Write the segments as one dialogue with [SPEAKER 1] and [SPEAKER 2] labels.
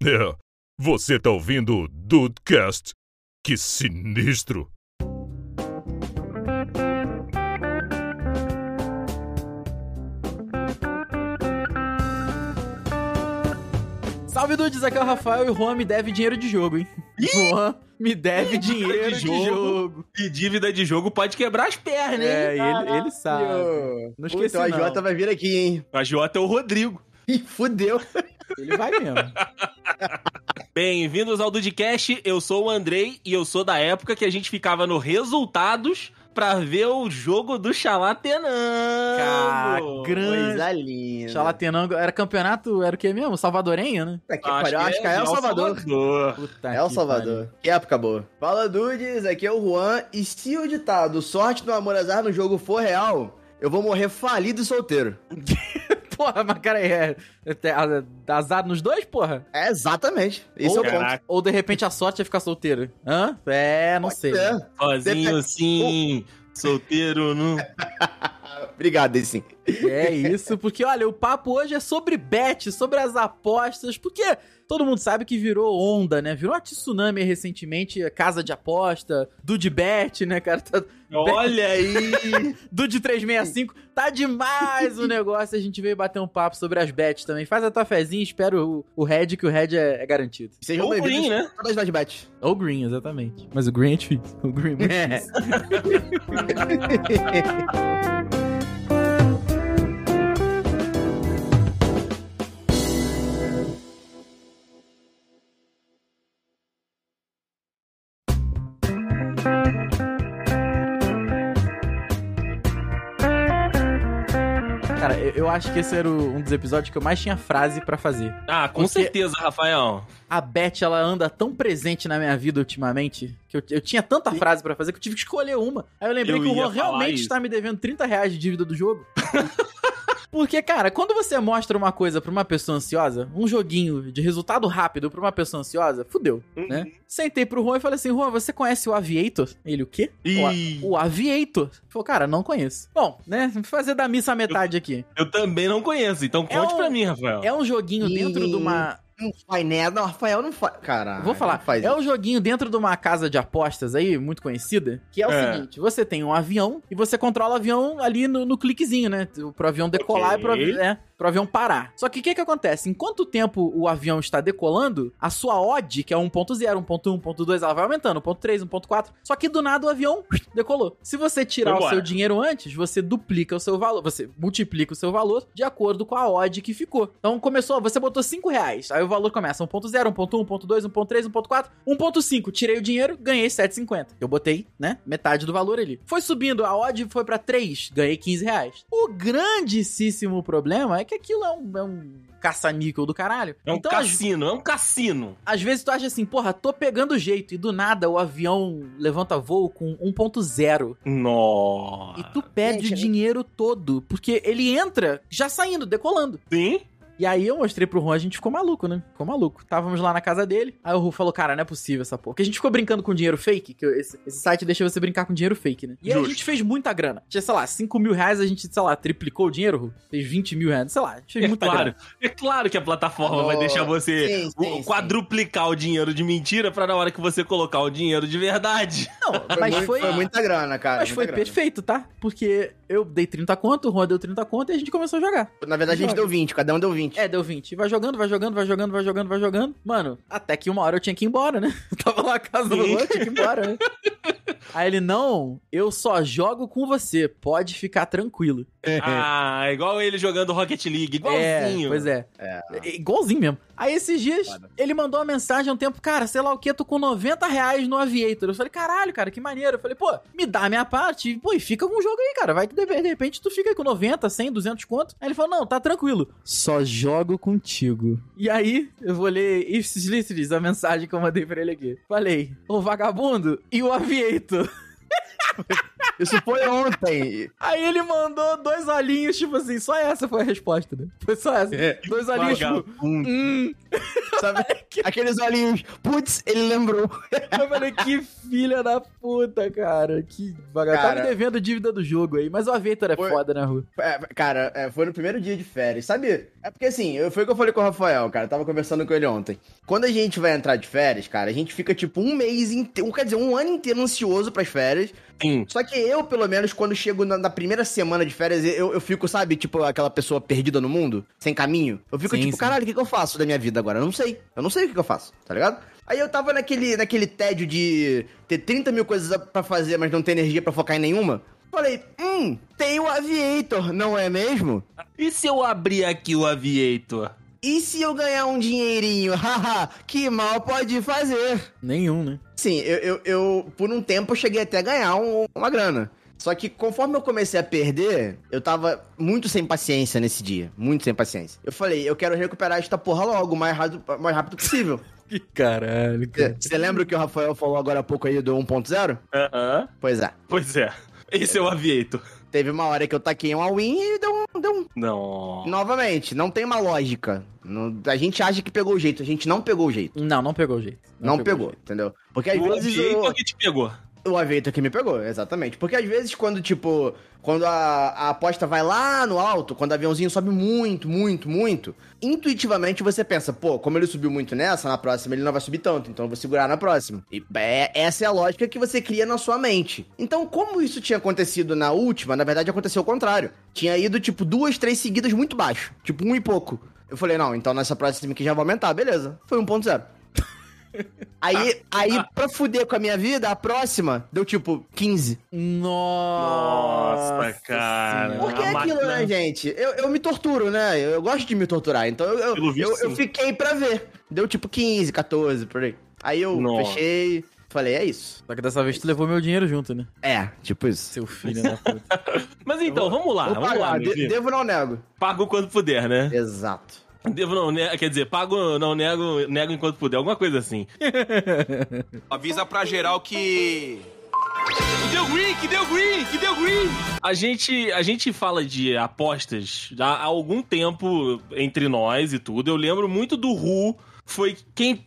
[SPEAKER 1] É, você tá ouvindo o Dudecast? Que sinistro!
[SPEAKER 2] Salve dudes, aqui é o Rafael e o Juan me deve dinheiro de jogo, hein? Juan me deve dinheiro de
[SPEAKER 3] de
[SPEAKER 2] jogo.
[SPEAKER 3] jogo. E dívida de jogo pode quebrar as pernas,
[SPEAKER 2] É,
[SPEAKER 3] hein?
[SPEAKER 2] e ele, ele sabe.
[SPEAKER 4] Não
[SPEAKER 2] esqueci
[SPEAKER 4] Então a. Jota vai vir aqui, hein?
[SPEAKER 3] A Jota é o Rodrigo.
[SPEAKER 4] Ih, fudeu.
[SPEAKER 2] Ele vai mesmo.
[SPEAKER 3] Bem-vindos ao Dudcast, eu sou o Andrei e eu sou da época que a gente ficava no resultados pra ver o jogo do Chalatenango.
[SPEAKER 2] Cara, grande.
[SPEAKER 4] Coisa linda.
[SPEAKER 2] Chalatenango era campeonato, era o que mesmo? Salvadorenho, né?
[SPEAKER 4] Puta que pariu, acho que é El Salvador.
[SPEAKER 2] Puta
[SPEAKER 4] É El
[SPEAKER 2] que
[SPEAKER 4] Salvador. Que época boa. Fala, dudes. Aqui é o Juan. E se o ditado sorte no amor azar no jogo for real, eu vou morrer falido e solteiro.
[SPEAKER 2] Porra, mas cara, é, é, é azar nos dois, porra?
[SPEAKER 4] É exatamente. Esse
[SPEAKER 2] ou,
[SPEAKER 4] é o ponto.
[SPEAKER 2] Ou de repente a sorte é ficar solteiro? Hã? É, não sei.
[SPEAKER 4] É.
[SPEAKER 3] Sozinho sim, solteiro, não.
[SPEAKER 4] Obrigado, sim.
[SPEAKER 2] É isso, porque olha, o papo hoje é sobre bet, sobre as apostas, porque todo mundo sabe que virou onda, né? Virou uma tsunami recentemente, a casa de aposta, Dude Bet, né, cara? Tá,
[SPEAKER 3] Olha aí!
[SPEAKER 2] Dude 365, tá demais o negócio. A gente veio bater um papo sobre as bets também. Faz a tua fezinha, espero o, o Red, que o Red é, é garantido.
[SPEAKER 4] Sejam
[SPEAKER 3] Ou green, né?
[SPEAKER 4] a todas nós bet.
[SPEAKER 2] Ou Green, exatamente. Mas o Green é difícil. O Green é muito
[SPEAKER 4] É.
[SPEAKER 2] difícil. eu, acho que esse era o- um dos episódios que eu mais tinha frase pra fazer.
[SPEAKER 3] Ah, com
[SPEAKER 2] Porque-
[SPEAKER 3] certeza, Rafael.
[SPEAKER 2] A Beth, ela anda tão presente na minha vida ultimamente que eu, eu tinha tanta frase pra fazer que eu tive que escolher uma. Aí eu lembrei
[SPEAKER 3] Eu
[SPEAKER 2] que o Juan realmente
[SPEAKER 3] isso.
[SPEAKER 2] está me devendo 30 reais de dívida do jogo. Porque, cara, quando você mostra uma coisa pra uma pessoa ansiosa, um joguinho de resultado rápido pra uma pessoa ansiosa, fudeu,
[SPEAKER 3] Uhum.
[SPEAKER 2] né? Sentei pro Juan e falei assim, Juan, você conhece o Aviator? Ele, o quê?
[SPEAKER 3] Ih.
[SPEAKER 2] O, o Aviator. Ele Falou, cara, não conheço. Bom, né, vou fazer da missa a metade aqui.
[SPEAKER 3] Eu também não conheço, então
[SPEAKER 2] É
[SPEAKER 3] conte
[SPEAKER 2] um-
[SPEAKER 3] pra mim, Rafael.
[SPEAKER 2] É um joguinho dentro de uma...
[SPEAKER 4] Não faz nada. Não, Rafael não faz. Caralho.
[SPEAKER 2] Vou falar,
[SPEAKER 4] Faz
[SPEAKER 2] é um joguinho dentro de uma casa de apostas aí, muito conhecida, que é o
[SPEAKER 3] É.
[SPEAKER 2] seguinte: você tem um avião e você controla o avião ali no, no cliquezinho, né? Pro avião decolar
[SPEAKER 3] Ok.
[SPEAKER 2] e pro, avi- é, pro avião parar. Só que o que que acontece? Enquanto tempo o avião está decolando, a sua odd, que é 1.0, 1.1, 1.2, ela vai aumentando, 1.3, 1.4. Só que do nada o avião decolou. Se você tirar
[SPEAKER 3] Foi
[SPEAKER 2] o seu dinheiro antes, você duplica o seu valor, você multiplica o seu valor de acordo com a odd que ficou. Então começou, você botou 5 reais, aí o valor começa 1.0, 1.1, 1.2, 1.3, 1.4, 1.5. Tirei o dinheiro, ganhei 7,50. Eu botei, né, metade do valor ali. Foi subindo, a odd foi pra 3, ganhei 15 reais. O grandíssimo problema é que aquilo é um, é um caça-níquel do caralho.
[SPEAKER 3] É um
[SPEAKER 2] então, às-
[SPEAKER 3] cassino, é um cassino.
[SPEAKER 2] às vezes tu acha assim, porra, tô pegando jeito, e do nada o avião levanta voo com 1.0.
[SPEAKER 3] Nossa.
[SPEAKER 2] E tu perde
[SPEAKER 4] Gente,
[SPEAKER 2] o dinheiro todo, porque ele entra já saindo, decolando.
[SPEAKER 3] Sim?
[SPEAKER 2] E aí eu mostrei pro Juan, a gente ficou maluco, né? Ficou maluco. Távamos lá na casa dele, aí o Ru falou, cara, não é possível essa porra. Porque a gente ficou brincando com dinheiro fake, que esse, esse site deixa você brincar com dinheiro fake, né? E aí a gente fez muita grana. Tinha, sei lá, 5 mil reais, a gente, sei lá, triplicou o dinheiro, Ru. Fez 20 mil reais, sei lá, a gente fez
[SPEAKER 3] É
[SPEAKER 2] muita
[SPEAKER 3] claro.
[SPEAKER 2] grana.
[SPEAKER 3] É claro que a plataforma vai
[SPEAKER 4] Nossa.
[SPEAKER 3] deixar você
[SPEAKER 4] Sim, sim,
[SPEAKER 3] o-
[SPEAKER 4] sim.
[SPEAKER 3] quadruplicar o dinheiro de mentira pra na hora que você colocar o dinheiro de verdade.
[SPEAKER 2] Não,
[SPEAKER 4] Foi,
[SPEAKER 2] mas
[SPEAKER 4] muito-
[SPEAKER 2] foi...
[SPEAKER 4] foi muita grana, cara.
[SPEAKER 2] Mas foi
[SPEAKER 4] grana.
[SPEAKER 2] perfeito, tá? Porque eu dei 30 conto, o Juan deu 30 conto e a gente começou a jogar.
[SPEAKER 4] Na verdade, a gente
[SPEAKER 2] Joga.
[SPEAKER 4] deu 20, cada um deu 20.
[SPEAKER 2] É, deu 20. E vai jogando, vai jogando, vai jogando, vai jogando, vai jogando. Mano, até que uma hora eu tinha que ir embora, né? Eu tava lá na casa do. Luan, tinha que ir embora, né? Aí ele, não, eu só jogo com você, pode ficar tranquilo.
[SPEAKER 3] ah, igual ele jogando Rocket League,
[SPEAKER 2] É,
[SPEAKER 3] igualzinho.
[SPEAKER 2] pois é.
[SPEAKER 4] É.
[SPEAKER 2] É, Igualzinho mesmo. Aí esses dias,
[SPEAKER 4] Foda.
[SPEAKER 2] ele mandou uma mensagem há um tempo, cara, sei lá o que, tô com 90 reais no Aviator. Eu falei, caralho, cara, que maneiro. Eu falei, pô, me dá a minha parte, pô, e fica com o jogo aí, cara. Vai que de de repente tu fica aí com 90, 100, 200 conto. Aí ele falou, não, tá tranquilo. Só jogo contigo. E aí, eu vou ler Ifs Listris, a mensagem que eu mandei pra ele aqui. Falei, o vagabundo e o Aviator.
[SPEAKER 4] Isso foi ontem.
[SPEAKER 2] Aí ele mandou dois olhinhos, tipo assim, só essa foi a resposta, né? Foi só essa.
[SPEAKER 4] É.
[SPEAKER 2] Dois olhinhos, tipo, hum,
[SPEAKER 4] Sabe, aqueles olhinhos. Putz, ele lembrou.
[SPEAKER 2] Eu falei, que filha da puta, cara. Que vagabundo. Tá
[SPEAKER 4] Cara.
[SPEAKER 2] me devendo dívida do jogo aí. Mas o Aviator é
[SPEAKER 4] Foi-
[SPEAKER 2] foda, né, Ru?
[SPEAKER 4] É, cara, é, foi no primeiro dia de férias, sabe? É porque assim, eu- foi o que eu falei com o Rafael, cara. Eu tava conversando com ele ontem. Quando a gente vai entrar de férias, cara, a gente fica tipo um mês inteiro, quer dizer, um ano inteiro ansioso pras férias.
[SPEAKER 3] Sim.
[SPEAKER 4] Só que eu, pelo menos, quando chego na, na primeira semana de férias, eu, eu fico, sabe, tipo aquela pessoa perdida no mundo, sem caminho. Eu fico
[SPEAKER 2] Sim,
[SPEAKER 4] tipo,
[SPEAKER 2] sim.
[SPEAKER 4] caralho, o que, que eu faço da minha vida agora? Eu não sei. Eu não sei o que, que eu faço, tá ligado? Aí eu tava naquele, naquele tédio de ter 30 mil coisas pra fazer, mas não ter energia pra focar em nenhuma. Falei, hum, tem o Aviator, não é mesmo?
[SPEAKER 3] E se eu abrir aqui o Aviator?
[SPEAKER 4] E se eu ganhar um dinheirinho? Haha, que mal pode fazer?
[SPEAKER 2] Nenhum, né?
[SPEAKER 4] Sim, eu, eu, eu, por um tempo eu cheguei até a ganhar um- uma grana. Só que conforme eu comecei a perder, eu tava muito sem paciência nesse dia. Muito sem paciência. Eu falei, eu quero recuperar esta porra logo, o mais rápido, mais rápido possível.
[SPEAKER 2] Que caralho,
[SPEAKER 4] Você lembra o que o Rafael falou agora há pouco aí do 1.0?
[SPEAKER 3] Aham.
[SPEAKER 4] Pois é.
[SPEAKER 3] Pois é. Esse é o Aviator.
[SPEAKER 4] Teve uma hora que eu taquei uma win e deu um, deu um
[SPEAKER 3] Não.
[SPEAKER 4] Novamente, não tem uma lógica. Não- a gente acha que pegou o jeito, a gente não pegou o jeito.
[SPEAKER 2] Não, não pegou o jeito.
[SPEAKER 4] Não, pegou,
[SPEAKER 2] o jeito.
[SPEAKER 4] entendeu? Porque às
[SPEAKER 3] O
[SPEAKER 4] vezes
[SPEAKER 3] Aviator
[SPEAKER 4] o,
[SPEAKER 3] que te pegou.
[SPEAKER 4] O Aviator que me pegou, exatamente. Porque às vezes quando, tipo, quando a, a aposta vai lá no alto, quando o aviãozinho sobe muito, muito, muito, intuitivamente você pensa, pô, como ele subiu muito nessa, na próxima ele não vai subir tanto, então eu vou segurar na próxima. E é- essa é a lógica que você cria na sua mente. Então, como isso tinha acontecido na última, na verdade aconteceu o contrário. Tinha ido, tipo, duas, três seguidas muito baixo. Tipo, um e pouco. Eu falei, não, então nessa próxima aqui já vai aumentar, beleza. Foi 1.0. Aí, aí, pra fuder com a minha vida, a próxima deu tipo 15.
[SPEAKER 2] Nossa,
[SPEAKER 3] Nossa, cara.
[SPEAKER 2] Senhora.
[SPEAKER 4] Porque é aquilo, né, gente? Eu, eu me torturo, né? Eu, eu gosto de me torturar. Então eu, eu, eu, eu fiquei pra ver. Deu tipo 15, 14, por aí. Aí eu
[SPEAKER 3] Nossa.
[SPEAKER 4] fechei, falei, é isso.
[SPEAKER 2] Só que dessa vez tu levou meu dinheiro junto, né?
[SPEAKER 4] É, tipo isso.
[SPEAKER 2] Seu filho da puta.
[SPEAKER 3] Mas então, vamos lá, vamos lá,
[SPEAKER 4] de- devo não nego.
[SPEAKER 3] Pago quando puder, né?
[SPEAKER 4] Exato.
[SPEAKER 3] Devo não, ne- quer dizer, pago, não nego, nego enquanto puder, alguma coisa assim.
[SPEAKER 5] Avisa pra geral que.
[SPEAKER 3] Que deu green, que deu green, que deu green. A gente, a gente fala de apostas há algum tempo entre nós e tudo. Eu lembro muito do Ru, foi quem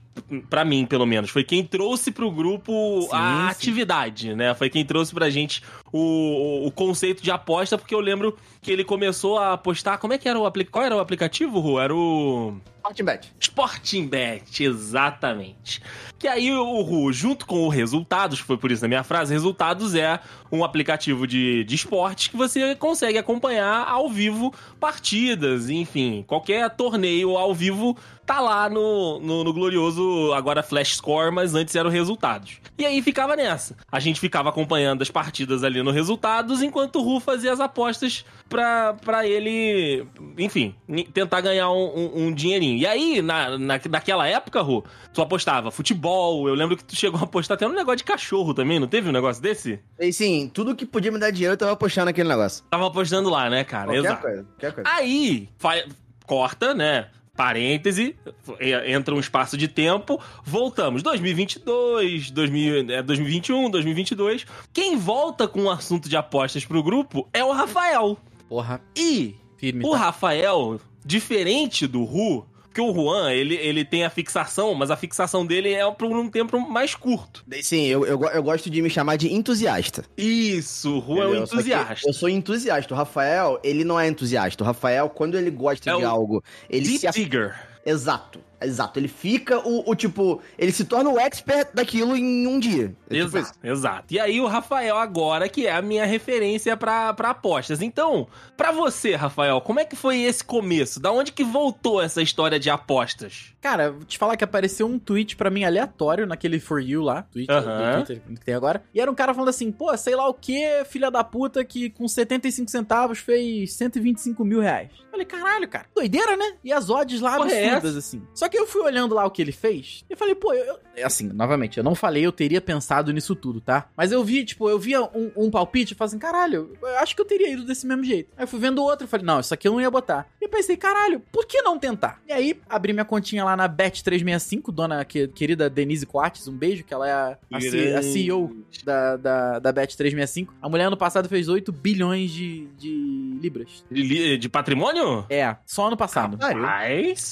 [SPEAKER 3] pra mim, pelo menos, foi quem trouxe pro grupo
[SPEAKER 2] Sim,
[SPEAKER 3] a
[SPEAKER 2] sim.
[SPEAKER 3] atividade, né? Foi quem trouxe pra gente o, o conceito de aposta, porque eu lembro que ele começou a apostar. Como é que era o aplicativo? Qual era o aplicativo, Ru? Era o.
[SPEAKER 4] Forte bet.
[SPEAKER 3] Sporting Bet, exatamente. Que aí o junto com o Resultados, foi por isso na minha frase, Resultados é um aplicativo de, de esportes que você consegue acompanhar ao vivo partidas, enfim, qualquer torneio ao vivo tá lá no, no, no glorioso, agora Flash Score, mas antes era o Resultados. E aí ficava nessa. A gente ficava acompanhando as partidas ali no Resultados, enquanto o Ru fazia as apostas pra, pra ele, enfim, tentar ganhar um, um- um dinheirinho. E aí, na, na, naquela época, Ru, tu apostava futebol, eu lembro que tu chegou a apostar até no negócio de cachorro também, não teve um negócio desse?
[SPEAKER 4] E sim, tudo que podia me dar dinheiro eu tava apostando naquele negócio.
[SPEAKER 3] Tava apostando lá, né, cara?
[SPEAKER 4] Qualquer
[SPEAKER 3] Exato.
[SPEAKER 4] coisa, qualquer coisa.
[SPEAKER 3] Aí, fa- corta, né? Parêntese, e- entra um espaço de tempo, voltamos. 2022, 2000, é, 2021, 2022. Quem volta com o assunto de apostas pro grupo é o Rafael.
[SPEAKER 2] Porra,
[SPEAKER 3] E
[SPEAKER 2] firme.
[SPEAKER 3] o
[SPEAKER 2] tá?
[SPEAKER 3] Rafael, diferente do Ru, porque o Juan, ele, ele tem a fixação, mas a fixação dele é por um tempo mais curto.
[SPEAKER 4] Sim, eu, eu, eu gosto de me chamar de entusiasta.
[SPEAKER 3] Isso, o Juan é um entusiasta.
[SPEAKER 4] Eu sou entusiasta. O Rafael, ele não é entusiasta. O Rafael, quando ele gosta
[SPEAKER 3] É
[SPEAKER 4] de algo, ele
[SPEAKER 3] Deep
[SPEAKER 4] se
[SPEAKER 3] Digger.
[SPEAKER 4] Exato, exato. Ele fica o, o tipo. Ele se torna o expert daquilo em um dia. É tipo
[SPEAKER 3] Exato, exato. E aí o Rafael agora, que é a minha referência pra apostas. Então, pra você, Rafael, como é que foi esse começo? Da onde que voltou essa história de apostas?
[SPEAKER 2] Cara, vou te falar que apareceu um tweet pra mim aleatório naquele For You lá, tweet do Twitter que tem agora. E era um cara falando assim, pô, sei lá o que, filha da puta, que com 75 centavos fez 125 mil reais. Falei, caralho, cara, doideira, né? E as odds lá
[SPEAKER 3] Porra, é
[SPEAKER 2] absurdas, assim. Só que eu fui olhando lá o que ele fez, e falei, pô, eu, eu- Assim, novamente, eu não falei, eu teria pensado nisso tudo, tá? Mas eu vi, tipo, eu via um, um palpite e falei assim, caralho, eu acho que eu teria ido desse mesmo jeito. Aí eu fui vendo outro e falei, não, isso aqui eu não ia botar. E eu pensei, caralho, por que não tentar? E aí, abri minha continha lá lá na Bet365, dona que- querida Denise Coates, um beijo, que ela é a, a C- a CEO da, da, da Bet365. A mulher ano passado fez 8 bilhões de, de libras.
[SPEAKER 3] De, li- de patrimônio?
[SPEAKER 2] É, só ano passado.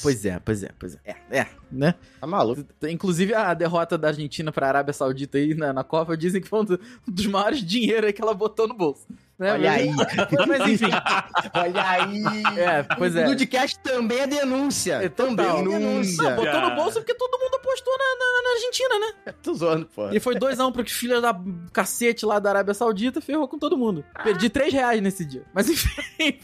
[SPEAKER 2] Pois é, pois é, pois é. É, é, né?
[SPEAKER 4] Tá maluco.
[SPEAKER 2] Inclusive a derrota da Argentina pra Arábia Saudita aí na, na Copa dizem que foi um do- um dos maiores dinheiros aí que ela botou no bolso. Né?
[SPEAKER 4] Olha aí.
[SPEAKER 2] Mas enfim.
[SPEAKER 4] Olha aí.
[SPEAKER 2] É, pois é.
[SPEAKER 4] O Nudcast também é denúncia.
[SPEAKER 2] É,
[SPEAKER 4] também é
[SPEAKER 2] Não,
[SPEAKER 4] denúncia.
[SPEAKER 2] botou no bolso porque todo mundo apostou na, na- na Argentina, né?
[SPEAKER 4] Tô zoando, pô.
[SPEAKER 2] E foi 2x1 pro filho da cacete lá da Arábia Saudita, ferrou com todo mundo. Perdi 3 reais nesse dia. Mas enfim.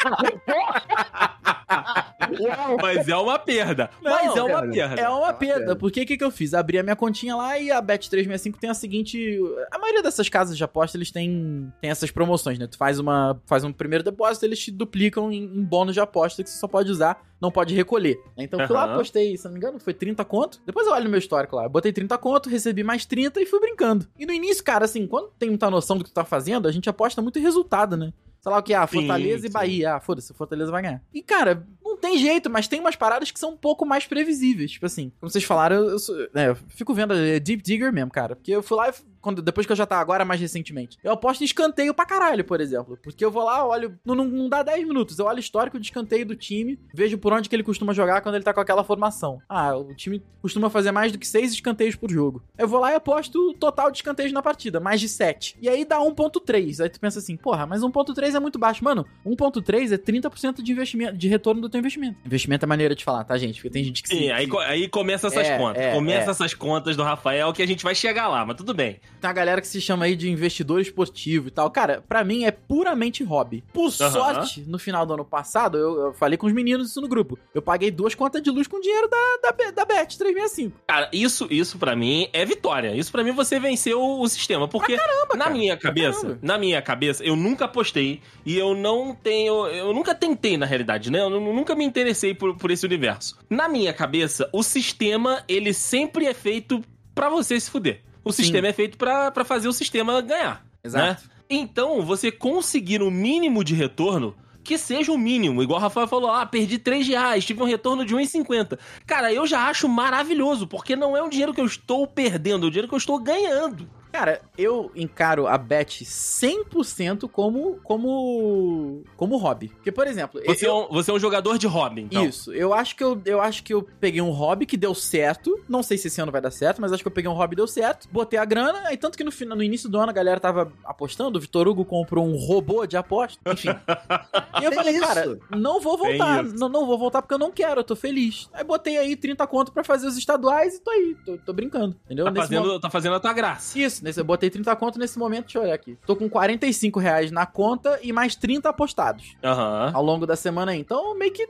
[SPEAKER 3] Mas é uma perda.
[SPEAKER 2] Não,
[SPEAKER 3] Mas é uma
[SPEAKER 4] cara,
[SPEAKER 3] perda.
[SPEAKER 2] É uma
[SPEAKER 4] É
[SPEAKER 2] perda.
[SPEAKER 4] uma
[SPEAKER 2] Porque o que, que eu fiz? Abri a minha continha lá e a Bet365 tem a seguinte. A maioria dessas casas de aposta, eles têm, tem essas promoções, né? Tu faz, uma, faz um primeiro depósito, eles te duplicam em, em bônus de aposta que você só pode usar, não pode recolher. Então fui lá, apostei, se não me engano, foi 30 conto. Depois eu olho no meu histórico lá. Eu botei 30 conto, recebi mais 30 e fui brincando. E no início, cara, assim, quando tem muita noção do que tu tá fazendo, a gente aposta muito em resultado, né? Sei lá o que, ah,
[SPEAKER 3] Sim,
[SPEAKER 2] Fortaleza e
[SPEAKER 3] sim.
[SPEAKER 2] Bahia. Ah, foda-se, Fortaleza vai ganhar. E, cara, tem jeito, mas tem umas paradas que são um pouco mais previsíveis. Tipo assim, como vocês falaram, eu, sou- né, eu fico vendo é, Deep Digger mesmo, cara. Porque eu fui lá, e quando, depois que eu já tava agora, mais recentemente. Eu aposto em escanteio pra caralho, por exemplo. Porque eu vou lá, olho. Não, não, não dá 10 minutos. Eu olho o histórico de escanteio do time, vejo por onde que ele costuma jogar quando ele tá com aquela formação. Ah, o time costuma fazer mais do que 6 escanteios por jogo. Eu vou lá e aposto o total de escanteios na partida, mais de 7. E aí dá 1.3. Aí tu pensa assim, porra, mas 1.3 é muito baixo. Mano, 1.3 é 30% de investimento, de retorno do teu investimento. Investimento é maneira de falar, tá, gente? Porque tem gente que
[SPEAKER 3] Sim, aí, aí começa essas
[SPEAKER 2] É,
[SPEAKER 3] contas.
[SPEAKER 2] é,
[SPEAKER 3] começa
[SPEAKER 2] é.
[SPEAKER 3] essas contas do Rafael que a gente vai chegar lá, mas tudo bem.
[SPEAKER 2] Tem uma galera que se chama aí de investidor esportivo e tal. Cara, pra mim é puramente hobby. Por sorte, no final do ano passado, eu, eu falei com os meninos isso no grupo. Eu paguei duas contas de luz com dinheiro da, da, da Bet 365.
[SPEAKER 3] Cara, isso, isso para mim é vitória. Isso pra mim você venceu o sistema, porque na
[SPEAKER 2] cara.
[SPEAKER 3] minha cabeça,
[SPEAKER 2] caramba.
[SPEAKER 3] na minha cabeça, eu nunca apostei e eu não tenho, eu nunca tentei na realidade, né? Eu nu- nunca me interessei por, por esse universo. Na minha cabeça, o sistema ele sempre é feito pra você se fuder. O sistema é feito pra pra fazer o sistema ganhar.
[SPEAKER 2] Exato.
[SPEAKER 3] Né? Então, você conseguir um mínimo de retorno, que seja o mínimo, igual o Rafael falou, ah, perdi 3 reais, tive um retorno de 1,50. Cara, eu já acho maravilhoso, porque não é um dinheiro que eu estou perdendo, é um dinheiro que eu estou ganhando.
[SPEAKER 2] Cara, eu encaro a Bet 100% como, como, como hobby. Porque, por exemplo,
[SPEAKER 3] Você,
[SPEAKER 2] eu,
[SPEAKER 3] é, um, você é um jogador de hobby, então.
[SPEAKER 2] Isso, eu acho que eu, eu acho que eu peguei um hobby que deu certo. Não sei se esse ano vai dar certo, mas acho que eu peguei um hobby e deu certo. Botei a grana, aí tanto que no, final, no início do ano a galera tava apostando, o Vitor Hugo comprou um robô de aposta, enfim. e eu falei, cara, não vou voltar, não, não vou voltar porque eu não quero, eu tô feliz. Aí botei aí 30 conto pra fazer os estaduais e tô aí, tô, tô brincando, entendeu?
[SPEAKER 3] Tá
[SPEAKER 2] Nesse
[SPEAKER 3] fazendo,
[SPEAKER 2] momento-
[SPEAKER 3] tá fazendo a tua graça.
[SPEAKER 2] Isso, nesse, eu botei 30 conto nesse momento, deixa eu olhar aqui. Tô com 45 reais na conta e mais 30 apostados
[SPEAKER 3] Aham.
[SPEAKER 2] ao longo da semana aí. Então, meio que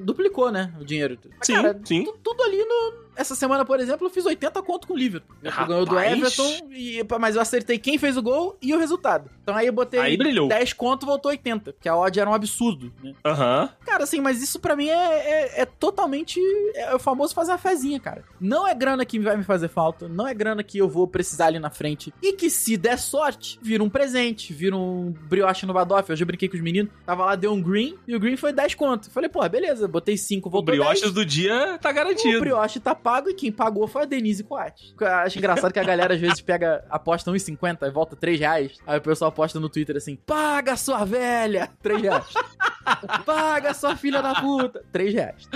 [SPEAKER 2] duplicou, né? O dinheiro. Mas,
[SPEAKER 3] Sim,
[SPEAKER 2] cara,
[SPEAKER 3] sim.
[SPEAKER 2] tu- tudo ali no. Essa semana, por exemplo, eu fiz 80 conto com o Liverpool. O ganhou do. Everton, e, mas eu acertei quem fez o gol e o resultado. Então aí eu botei
[SPEAKER 3] Aí brilhou.
[SPEAKER 2] 10 conto, voltou 80. Porque a odd era um absurdo, né?
[SPEAKER 3] Aham.
[SPEAKER 2] Cara, assim, mas isso pra mim é, é, é totalmente. É o famoso fazer uma fezinha, cara. Não é grana que vai me fazer falta, não é grana que eu vou precisar ali na frente. E que se der sorte, vira um presente, vira um brioche no Badoff. Hoje eu brinquei com os meninos, tava lá, deu um green, e o green foi 10 conto. Falei, pô, beleza, botei 5,
[SPEAKER 3] O
[SPEAKER 2] voltou
[SPEAKER 3] brioches
[SPEAKER 2] 10.
[SPEAKER 3] do dia tá
[SPEAKER 2] O
[SPEAKER 3] garantido.
[SPEAKER 2] brioche tá pago e quem pagou foi a Denise Coates. Eu acho engraçado que a galera às vezes pega, aposta 1,50 e volta 3 reais. Aí o pessoal aposta no Twitter assim: paga sua velha! 3 reais. paga sua filha da puta! 3 reais.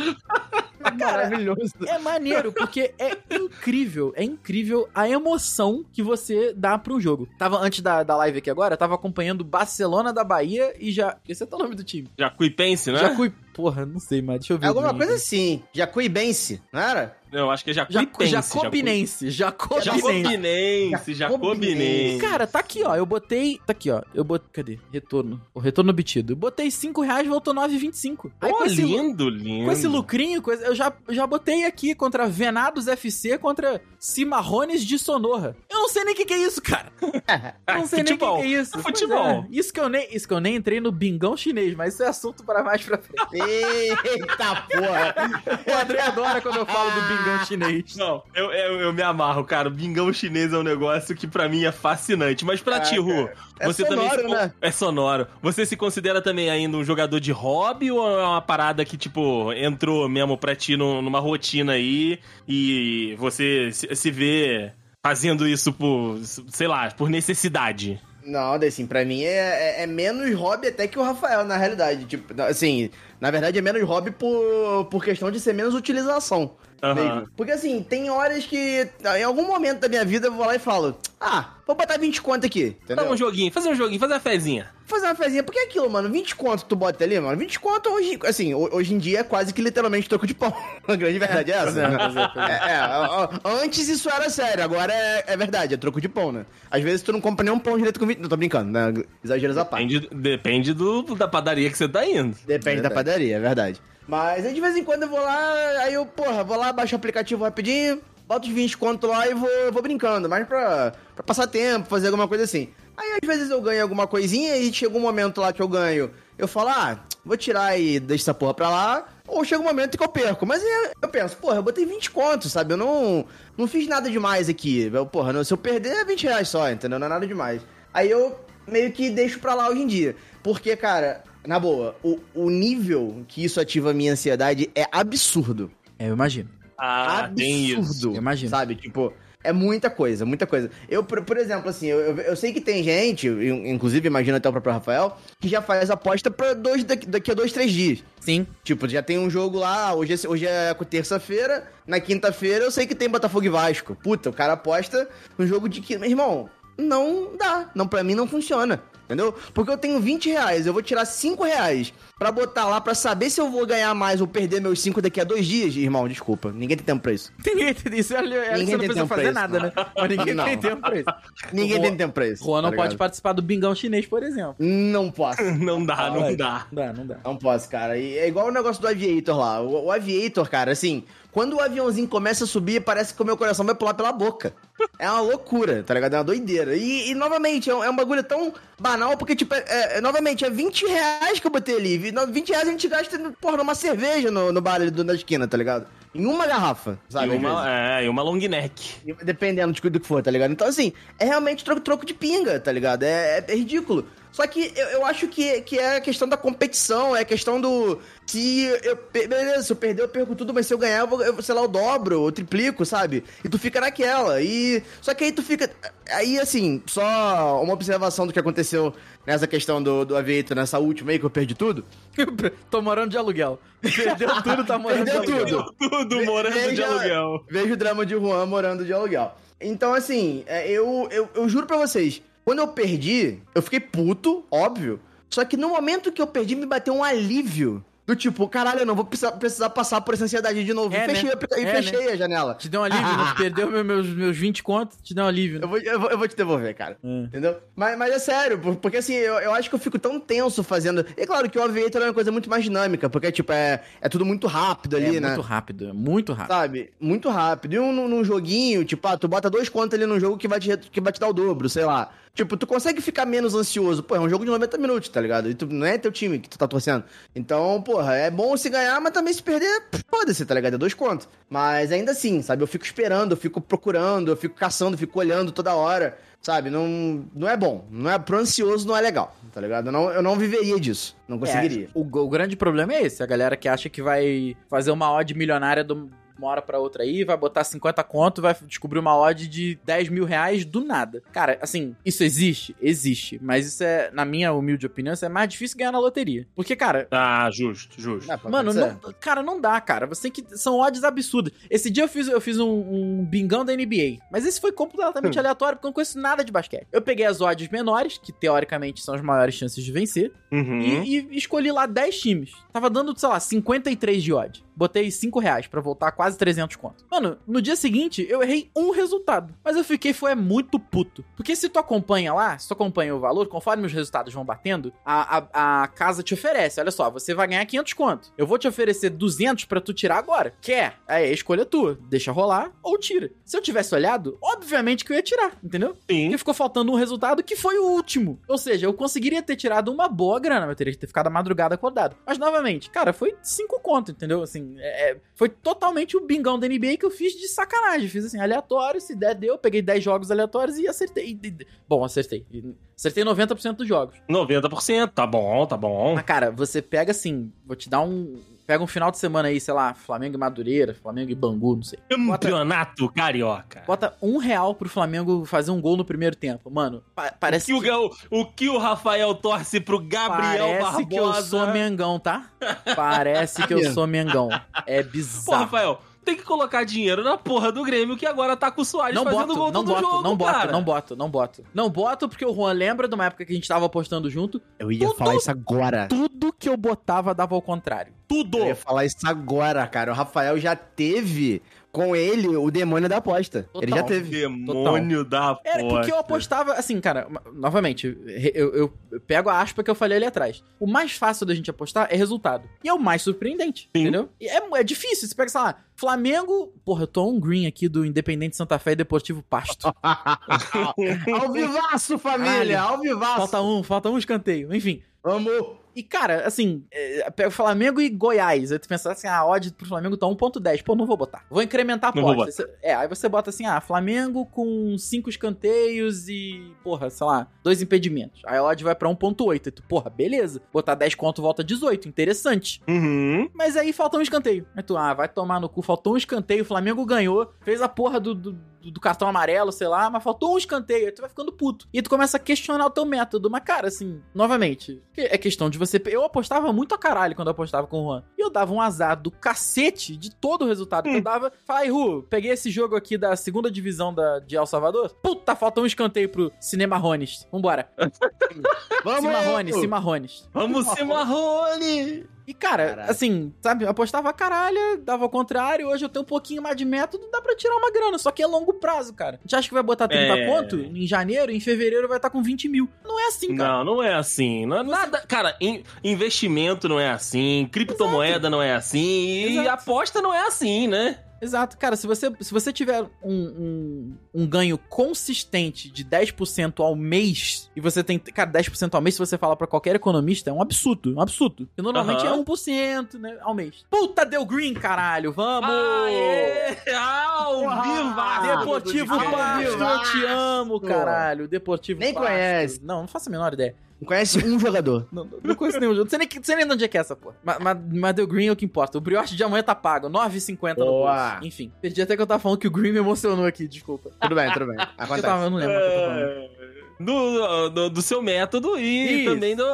[SPEAKER 2] Cara,
[SPEAKER 4] Maravilhoso.
[SPEAKER 2] é maneiro, porque é incrível, é incrível a emoção que você dá pro jogo. Tava, antes da, da live aqui agora, tava acompanhando Barcelona da Bahia e já. Esse é o nome do time.
[SPEAKER 3] Jacuipense, né?
[SPEAKER 2] Já fui. Porra, não sei, mas deixa eu ver.
[SPEAKER 4] É alguma coisa assim. Jacuibense, não era?
[SPEAKER 3] Eu acho que é Jacuipense.
[SPEAKER 2] Jacobinense. Jacobinense.
[SPEAKER 3] Jacobinense, Jacobinense.
[SPEAKER 2] Cara, tá aqui, ó. Eu botei. Tá aqui, ó. Eu botei. Cadê? Retorno. O retorno obtido. Eu botei 5 reais, voltou 9,25. Aí
[SPEAKER 3] Pô,
[SPEAKER 2] com esse,
[SPEAKER 3] lindo, lindo.
[SPEAKER 2] com esse lucrinho, com esse- eu já, já botei aqui contra Venados FC contra Cimarrones de Sonorra. Eu não sei nem o que, que é isso, cara. Eu não sei nem o que, que é isso.
[SPEAKER 3] É futebol.
[SPEAKER 2] é. Isso que, eu nem, isso que eu nem entrei no bingão chinês, mas isso é assunto para mais pra frente.
[SPEAKER 4] Eita porra!
[SPEAKER 2] O André adora quando eu falo do bingão chinês.
[SPEAKER 3] Não, eu, eu, eu me amarro, cara. O bingão chinês é um negócio que pra mim é fascinante. Mas pra
[SPEAKER 4] Ah,
[SPEAKER 3] ti, Ru,
[SPEAKER 4] é
[SPEAKER 3] você
[SPEAKER 4] sonoro,
[SPEAKER 3] também.
[SPEAKER 4] né?
[SPEAKER 3] É sonoro. Você se considera também ainda um jogador de hobby ou é uma parada que, tipo, entrou mesmo pra ti num- numa rotina aí e você se, se vê fazendo isso por, sei lá, por necessidade?
[SPEAKER 4] Não, assim, pra mim é, é- é menos hobby até que o Rafael, na realidade. Tipo, assim, na verdade é menos hobby por, por questão de ser menos utilização.
[SPEAKER 3] Aham.
[SPEAKER 4] mesmo. Porque assim, tem horas que, em algum momento da minha vida, eu vou lá e falo: Ah, vou botar 20 conto aqui. Entendeu?
[SPEAKER 3] Fazer um joguinho, fazer um joguinho, fazer uma fezinha.
[SPEAKER 4] fazer uma fezinha. Porque é aquilo, mano, 20 conto tu bota ali, mano. 20 conto hoje, assim, ho- hoje em dia é quase que literalmente troco de pão. A grande verdade é essa. né? É, é, ó, antes isso era sério, agora é, é verdade, é troco de pão, né? Às vezes tu não compra nenhum pão direito com 20. Não, tô brincando, né? Exageros à parte.
[SPEAKER 3] Depende, depende do, da padaria que você tá indo.
[SPEAKER 4] Depende da
[SPEAKER 2] Verdade.
[SPEAKER 4] É verdade. Mas aí de vez em quando eu vou lá, aí eu, porra, vou lá, baixo o aplicativo rapidinho, boto os 20 conto lá e vou, vou brincando, mais pra, pra passar tempo, fazer alguma coisa assim. Aí às vezes eu ganho alguma coisinha e chega um momento lá que eu ganho, eu falo, ah, vou tirar e deixo essa porra pra lá, ou chega um momento que eu perco. Mas eu, eu penso, porra, eu botei 20 contos, sabe? Eu não, não fiz nada demais aqui. Eu, porra, não, se eu perder é 20 reais só, entendeu? Não é nada demais. Aí eu meio que deixo pra lá hoje em dia. Porque, cara, na boa, o, o nível que isso ativa a minha ansiedade é absurdo.
[SPEAKER 2] É, eu imagino.
[SPEAKER 3] Ah, tem isso.
[SPEAKER 4] absurdo.
[SPEAKER 2] Eu imagino.
[SPEAKER 4] Sabe? Tipo, é muita coisa, muita coisa. Eu, por, por exemplo, assim, eu, eu, eu sei que tem gente, inclusive imagino até o próprio Rafael, que já faz aposta pra dois, daqui, daqui a dois, três dias.
[SPEAKER 2] Sim.
[SPEAKER 4] Tipo, já tem um jogo lá, hoje é, hoje é terça-feira, na quinta-feira eu sei que tem Botafogo e Vasco. Puta, o cara aposta no jogo de que. Meu irmão, não dá. Não, pra mim não funciona. Entendeu? Porque eu tenho 20 reais, eu vou tirar 5 reais pra botar lá pra saber se eu vou ganhar mais ou perder meus 5 daqui a dois dias. Irmão, desculpa. Ninguém tem tempo pra isso.
[SPEAKER 2] Ninguém tem isso.
[SPEAKER 4] Ninguém
[SPEAKER 2] você não
[SPEAKER 4] tem
[SPEAKER 2] precisa
[SPEAKER 4] tempo pra
[SPEAKER 2] fazer
[SPEAKER 4] isso,
[SPEAKER 2] nada,
[SPEAKER 4] não.
[SPEAKER 2] né? Mas ninguém
[SPEAKER 4] Não.
[SPEAKER 2] tem tempo pra isso.
[SPEAKER 4] Ninguém
[SPEAKER 2] Juan-
[SPEAKER 4] tem tempo pra isso.
[SPEAKER 2] Juan não
[SPEAKER 4] tá
[SPEAKER 2] pode
[SPEAKER 4] ligado?
[SPEAKER 2] participar do bingão chinês, por exemplo.
[SPEAKER 4] Não posso.
[SPEAKER 3] Não dá, não
[SPEAKER 2] Vai.
[SPEAKER 3] dá.
[SPEAKER 2] Não dá, não dá.
[SPEAKER 4] Não posso, cara. E é igual o negócio do Aviator lá. O, o Aviator, cara, assim, quando o aviãozinho começa a subir, parece que o meu coração vai pular pela boca. É uma loucura, tá ligado? É uma doideira. E, e, novamente, é um, é um bagulho tão banal, porque, tipo, é, é- novamente, é 20 reais que eu botei ali. Vi- no- 20 reais a gente gasta, porra, numa cerveja no, no bar ali do, da esquina, tá ligado? Em uma garrafa, sabe?
[SPEAKER 3] E uma, é, e uma long neck.
[SPEAKER 4] Dependendo de do que for, tá ligado? Então, assim, é realmente troco, troco de pinga, tá ligado? É, é- é ridículo. Só que eu, eu acho que, que é a questão da competição, é a questão do. Se eu. Beleza, se eu perder, eu perco tudo, mas se eu ganhar, eu, vou, eu, sei lá, eu dobro, eu triplico, sabe? E tu fica naquela. E. Só que aí tu fica. Aí, assim, só uma observação do que aconteceu nessa questão do, do Aviator, nessa última aí, que eu perdi tudo.
[SPEAKER 2] Tô morando de aluguel. Perdeu tudo, tá morando
[SPEAKER 4] Perdeu
[SPEAKER 2] de aluguel.
[SPEAKER 4] tudo.
[SPEAKER 3] Tudo morando de
[SPEAKER 4] Veja-
[SPEAKER 3] aluguel.
[SPEAKER 4] Vejo o drama de Juan morando de aluguel. Então, assim, é, eu, eu, eu juro pra vocês, quando eu perdi, eu fiquei puto, óbvio. Só que no momento que eu perdi, me bateu um alívio. Do tipo, caralho, eu não vou precisar, precisar passar por essa ansiedade de novo.
[SPEAKER 2] É,
[SPEAKER 4] e fechei,
[SPEAKER 2] né?
[SPEAKER 4] a apli- e
[SPEAKER 2] É,
[SPEAKER 4] fechei a janela.
[SPEAKER 2] Te deu um alívio, né? Perdeu meu- meus, meus 20 contos, te deu um alívio. Né?
[SPEAKER 4] Eu vou, eu, vou, eu vou te devolver, cara.
[SPEAKER 2] É.
[SPEAKER 4] Entendeu? Mas, mas é sério, por- porque assim, eu, eu acho que eu fico tão tenso fazendo. E é claro que o Aviator é uma coisa muito mais dinâmica, porque, tipo, é, é tudo muito rápido ali,
[SPEAKER 2] é
[SPEAKER 4] né?
[SPEAKER 2] muito rápido, é muito rápido.
[SPEAKER 4] Sabe? Muito rápido. E um, num, num joguinho, tipo, ah, tu bota dois contos ali num jogo que vai, te, que vai te dar o dobro, sei lá. Tipo, tu consegue ficar menos ansioso. Pô, é um jogo de 90 minutos, tá ligado? E tu, não é teu time que tu tá torcendo. Então, porra, é bom se ganhar, mas também se perder, foda-se, tá ligado? É dois contos. Mas ainda assim, sabe? Eu fico esperando, eu fico procurando, eu fico caçando, eu fico olhando toda hora. Sabe? Não, não é bom. Não é pro ansioso, não é legal, tá ligado? Eu não, eu não viveria disso. Não conseguiria.
[SPEAKER 2] É, o, o grande problema é esse, a galera que acha que vai fazer uma odd milionária de uma hora pra outra aí, vai botar 50 conto, vai descobrir uma odd de 10 mil reais do nada. Cara, assim, isso existe? Existe. Mas isso é, na minha humilde opinião, isso é mais difícil ganhar na loteria. Porque, cara,
[SPEAKER 3] Ah, justo, justo.
[SPEAKER 2] Mano, não, cara, não dá, cara. Você tem que. São odds absurdas. Esse dia eu fiz, eu fiz um, um bingão da NBA. Mas esse foi completamente aleatório, porque eu não conheço nada de basquete. Eu peguei as odds menores, que teoricamente são as maiores chances de vencer,
[SPEAKER 3] Uhum.
[SPEAKER 2] e, e escolhi lá 10 times. Tava dando, sei lá, 53 de odd. Botei 5 reais pra voltar quase 300 conto. Mano, no dia seguinte eu errei um resultado. Mas eu fiquei, foi muito puto. Porque se tu acompanha lá, se tu acompanha o valor, conforme os resultados vão batendo, a, a, a casa te oferece. Olha só, você vai ganhar 500 conto. Eu vou te oferecer 200 pra tu tirar agora. Quer? Aí a escolha é tua. Deixa rolar ou tira. Se eu tivesse olhado, obviamente que eu ia tirar, entendeu?
[SPEAKER 3] Sim.
[SPEAKER 2] Porque ficou faltando um resultado que foi o último. Ou seja, eu conseguiria ter tirado uma boa grana, eu teria que ter ficado a madrugada acordado. Mas, novamente, cara, foi cinco conto, entendeu? Assim, é- é- foi totalmente o bingão da NBA que eu fiz de sacanagem. Fiz assim, aleatório, se der, deu. Peguei 10 jogos aleatórios e acertei. E- e- Bom, acertei. E Acertei 90% dos jogos.
[SPEAKER 3] 90%, tá bom, tá bom.
[SPEAKER 2] Mas, cara, você pega assim, vou te dar um. Pega um final de semana aí, sei lá, Flamengo e Madureira, Flamengo e Bangu, não sei. Bota,
[SPEAKER 3] Campeonato Carioca.
[SPEAKER 2] bota um real pro Flamengo fazer um gol no primeiro tempo. Mano, pa- parece
[SPEAKER 3] o, que o, o que o Rafael torce pro Gabriel
[SPEAKER 2] Parece
[SPEAKER 3] Barbosa.
[SPEAKER 2] que eu sou Mengão, tá? Parece que eu sou Mengão. É
[SPEAKER 3] Pô,
[SPEAKER 2] bizarro.
[SPEAKER 3] Rafael, tem que colocar dinheiro na porra do Grêmio que agora tá com o Soares
[SPEAKER 2] Não
[SPEAKER 3] fazendo
[SPEAKER 2] boto,
[SPEAKER 3] gol
[SPEAKER 2] não
[SPEAKER 3] todo
[SPEAKER 2] boto,
[SPEAKER 3] jogo,
[SPEAKER 2] não boto,
[SPEAKER 3] cara.
[SPEAKER 2] não boto, não boto. Não boto porque o Juan lembra de uma época que a gente tava apostando junto.
[SPEAKER 4] Eu ia
[SPEAKER 2] Tudo-
[SPEAKER 4] falar isso agora.
[SPEAKER 2] Tudo que eu botava dava ao contrário. Tudo!
[SPEAKER 4] Eu ia falar isso agora, cara. O Rafael já teve com ele o demônio da aposta.
[SPEAKER 2] Total.
[SPEAKER 4] Ele já teve.
[SPEAKER 3] Demônio da porra.
[SPEAKER 2] Era porque eu apostava, assim, cara, novamente, eu, eu- eu pego a aspa que eu falei ali atrás. O mais fácil da gente apostar é resultado. E é o mais surpreendente,
[SPEAKER 3] Sim.
[SPEAKER 2] entendeu? E é, é difícil. Você pega, sei lá, Flamengo. Porra, eu tô on green aqui do Independente Santa Fé e Deportivo Pasto.
[SPEAKER 4] Ao vivaço, família! Ao vivaço!
[SPEAKER 2] falta um, falta um escanteio. Enfim.
[SPEAKER 4] Vamos!
[SPEAKER 2] E, cara, assim, é, pega Flamengo e Goiás. Aí tu pensa assim, ah, a odd pro Flamengo tá 1.10. Pô, não vou botar. Vou incrementar a aposta. É, aí você bota assim, ah, Flamengo com 5 escanteios e, porra, sei lá, dois impedimentos. Aí a odd vai pra 1.8. Aí tu, porra, beleza. Botar 10 conto, volta 18. Interessante.
[SPEAKER 3] Uhum.
[SPEAKER 2] Mas aí falta um escanteio. Aí tu, ah, vai tomar no cu. Faltou um escanteio, o Flamengo ganhou, fez a porra do, do, do cartão amarelo, sei lá, mas faltou um escanteio. Aí tu vai ficando puto. E tu começa a questionar o teu método. Mas, cara, assim, novamente, é questão de você. Eu apostava muito a caralho quando eu apostava com o Juan. E eu dava um azar do cacete de todo o resultado que eu dava. Fala aí, Ru, peguei esse jogo aqui da segunda divisão da, de El Salvador. Puta, falta um escanteio pro Cinema Rones. Vambora.
[SPEAKER 4] Vamos!
[SPEAKER 2] Cimarrones, Cimarrones.
[SPEAKER 3] Vamos ser Marrone!
[SPEAKER 2] E, cara,
[SPEAKER 4] Caralho.
[SPEAKER 2] assim, sabe, eu apostava a caralho, dava ao contrário, hoje eu tenho um pouquinho mais de método, dá pra tirar uma grana, só que é longo prazo, cara. A gente acha que vai botar 30
[SPEAKER 3] É.
[SPEAKER 2] conto em janeiro, em fevereiro vai estar com 20 mil. Não é assim, cara.
[SPEAKER 3] Não, não é assim. Não é nada. Cara, in- investimento não é assim, criptomoeda não é assim, e
[SPEAKER 2] Exato.
[SPEAKER 3] aposta não é assim, né?
[SPEAKER 2] Exato, cara, se você, se você tiver um, um, um ganho consistente de 10% ao mês, e você tem, cara, 10% ao mês, se você fala pra qualquer economista, é um absurdo, um absurdo. Porque normalmente é 1%, né, ao mês. Puta, deu green, caralho, vamos!
[SPEAKER 3] Aê! Ao vivo!
[SPEAKER 2] Deportivo Pasto, eu te amo, caralho. Deportivo
[SPEAKER 4] Nem
[SPEAKER 2] Pasto.
[SPEAKER 4] conhece.
[SPEAKER 2] Não, não faço a menor ideia.
[SPEAKER 4] Não conhece um jogador.
[SPEAKER 2] Não, não- não conheço nenhum jogo. Não sei nem, sei nem de onde é que é essa, porra. Mas, mas, mas deu Green é o que importa. O brioche de amanhã tá pago. 9,50 no bolso. Enfim. Perdi até que eu tava falando que o Green me emocionou aqui, desculpa.
[SPEAKER 4] Tudo bem, tudo bem.
[SPEAKER 2] Eu,
[SPEAKER 4] Acontece.
[SPEAKER 2] tava, eu não lembro o que eu tô falando.
[SPEAKER 3] É, do, do, do seu método e
[SPEAKER 2] Isso.
[SPEAKER 3] também do,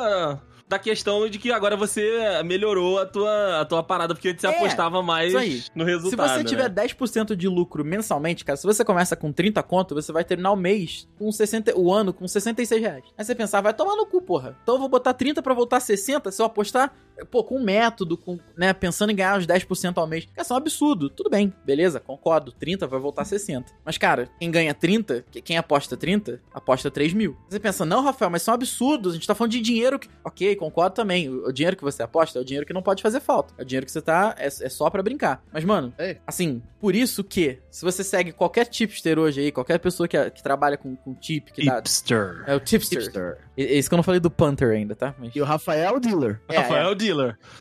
[SPEAKER 3] da questão de que agora você melhorou a tua, a tua parada, porque antes você
[SPEAKER 2] É,
[SPEAKER 3] apostava mais
[SPEAKER 2] isso aí.
[SPEAKER 3] no
[SPEAKER 2] Se
[SPEAKER 3] resultado.
[SPEAKER 2] você tiver
[SPEAKER 3] né?
[SPEAKER 2] 10% de lucro mensalmente, cara, se você começa com 30 conto, você vai terminar o mês com 60, o ano com 66 reais. Aí você pensar, vai tomar no cu, porra. Então eu vou botar 30 pra voltar 60, se eu apostar, pô, com um método, com, né, pensando em ganhar os 10% ao mês. Cara, isso é um absurdo. Tudo bem, beleza, concordo. 30 vai voltar 60. Mas, cara, quem ganha 30, que- quem aposta 30, aposta 3 mil. Você pensa, não, Rafael, mas isso é um absurdo. A gente tá falando de dinheiro que. Ok, concordo também. O, o dinheiro que você aposta é o dinheiro que não pode fazer falta. É o dinheiro que você tá. É, é só pra brincar. Mas, mano,
[SPEAKER 4] Ei.
[SPEAKER 2] assim, por isso que, se você segue qualquer tipster hoje aí, qualquer pessoa que, que trabalha com, com tip, que dá.
[SPEAKER 3] Hipster.
[SPEAKER 2] É o tipster.
[SPEAKER 4] Hipster.
[SPEAKER 2] É isso que eu não falei do punter ainda, tá? Mas,
[SPEAKER 4] E o Rafael é o dealer.
[SPEAKER 2] é,
[SPEAKER 3] Rafael Dealer.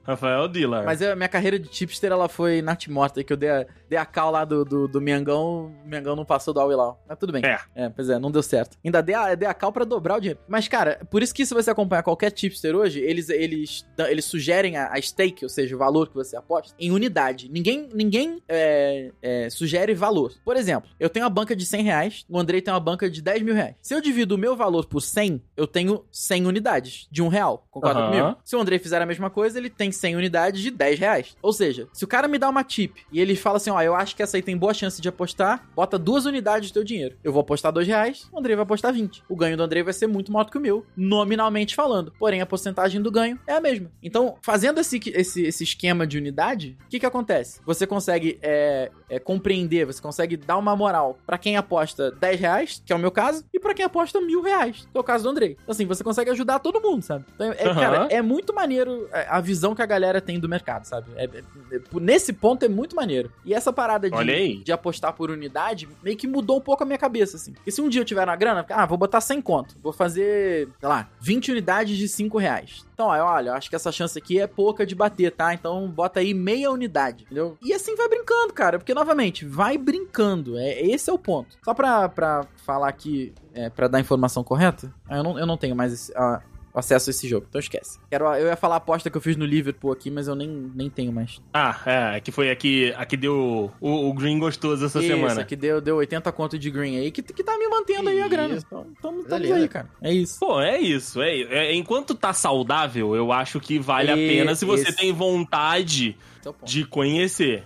[SPEAKER 3] Rafael Dealer.
[SPEAKER 2] Mas a minha carreira de tipster, ela foi nat morta, que eu dei a, dei a cal lá do, do, do Mengão, o Mengão não passou do Al Hilal. Mas tudo bem.
[SPEAKER 3] É.
[SPEAKER 2] pois é, não deu certo. Ainda dei a, dei a cal pra dobrar o dinheiro. Mas, cara, por isso que se você acompanhar qualquer tipster hoje, eles, eles, eles sugerem a, a stake, ou seja, o valor que você aposta, em unidade. Ninguém, ninguém é, é, sugere valor. Por exemplo, eu tenho uma banca de 100 reais, o Andrei tem uma banca de 10 mil reais. Se eu divido o meu valor por 100, eu tenho 100 unidades de um real. Concorda
[SPEAKER 3] Aham.
[SPEAKER 2] comigo? Se o Andrei fizer a mesma coisa, ele tem 100 unidades de 10 reais. Ou seja, se o cara me dá uma tip e ele fala assim, ó, eu acho que essa aí tem boa chance de apostar, bota duas unidades do teu dinheiro. Eu vou apostar 2 reais, o Andrei vai apostar 20. O ganho do Andrei vai ser muito maior do que o meu, nominalmente falando. Porém, a porcentagem do ganho é a mesma. Então, fazendo esse, esse, esse esquema de unidade, o que que acontece? Você consegue é, é, compreender, você consegue dar uma moral pra quem aposta 10 reais, que é o meu caso, e pra quem aposta mil reais, que é o caso do Andrei. Então, assim, você consegue ajudar todo mundo, sabe? Então, é,
[SPEAKER 3] Aham.
[SPEAKER 2] cara, é muito maneiro. A visão que a galera tem do mercado, sabe? É- é- é- nesse ponto é muito maneiro. E essa parada de, de apostar por unidade meio que mudou um pouco a minha cabeça, assim. Porque se um dia eu tiver na grana, ah, vou botar 100 conto. Vou fazer, sei lá, 20 unidades de 5 reais. Então, olha, acho que essa chance aqui é pouca de bater, tá? Então bota aí meia unidade, entendeu? E assim vai brincando, cara. Porque, novamente, vai brincando. É, esse é o ponto. Só pra, pra falar aqui, é, pra dar a informação correta, eu não, eu não tenho mais esse, a- acesso a esse jogo, então esquece. Quero, eu ia falar a aposta que eu fiz no Liverpool aqui, mas eu nem, nem tenho mais.
[SPEAKER 3] Ah, é, que foi aqui, aqui deu o, o Green gostoso essa
[SPEAKER 2] Isso,
[SPEAKER 3] semana.
[SPEAKER 2] aqui deu, deu 80 conto de green aí, que, que tá me mantendo aí a grana.
[SPEAKER 4] Isso.
[SPEAKER 2] Então,
[SPEAKER 4] linda.
[SPEAKER 2] aí, cara. É isso.
[SPEAKER 3] Pô, é isso. É, é- enquanto tá saudável, eu acho que vale a
[SPEAKER 2] E-
[SPEAKER 3] pena se você
[SPEAKER 2] esse-
[SPEAKER 3] tem vontade
[SPEAKER 2] é
[SPEAKER 3] de conhecer.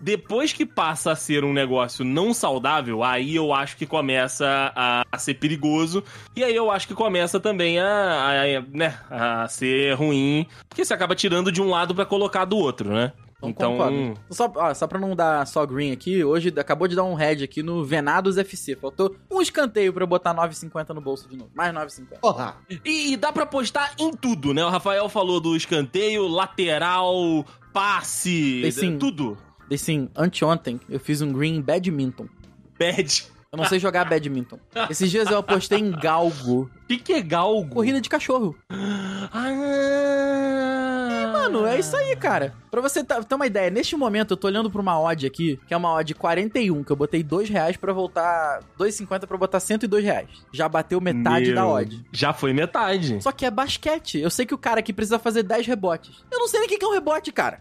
[SPEAKER 3] Depois que passa a ser um negócio não saudável, aí eu acho que começa a, a ser perigoso. E aí eu acho que começa também a, a, né, a ser ruim. Porque você acaba tirando de um lado pra colocar do outro, né?
[SPEAKER 2] Então,
[SPEAKER 3] Então,
[SPEAKER 2] concordo. Só, ó, só pra não dar só green aqui, hoje acabou de dar um head aqui no Venados FC. Faltou um escanteio pra eu botar 9,50 no bolso de novo. Mais 9,50.
[SPEAKER 4] Porra.
[SPEAKER 3] E, e dá pra apostar em tudo, né? O Rafael falou do escanteio, lateral, passe,
[SPEAKER 2] sim.
[SPEAKER 3] tudo.
[SPEAKER 2] E sim, anteontem eu fiz um green em badminton.
[SPEAKER 3] Bad.
[SPEAKER 2] Eu não sei jogar badminton. Esses dias eu apostei em galgo.
[SPEAKER 3] O que, que é galgo?
[SPEAKER 2] Corrida de cachorro.
[SPEAKER 3] Ah,
[SPEAKER 2] Mano, é isso aí, cara. Pra você ter uma ideia, neste momento eu tô olhando pra uma odd aqui, que é uma odd 41, que eu botei 2 reais pra voltar... 2,50 pra botar 102 reais. Já bateu metade
[SPEAKER 3] Meu,
[SPEAKER 2] da odd.
[SPEAKER 3] Já foi metade.
[SPEAKER 2] Só que é basquete. Eu sei que o cara aqui precisa fazer 10 rebotes. Eu não sei nem o que é um rebote, cara.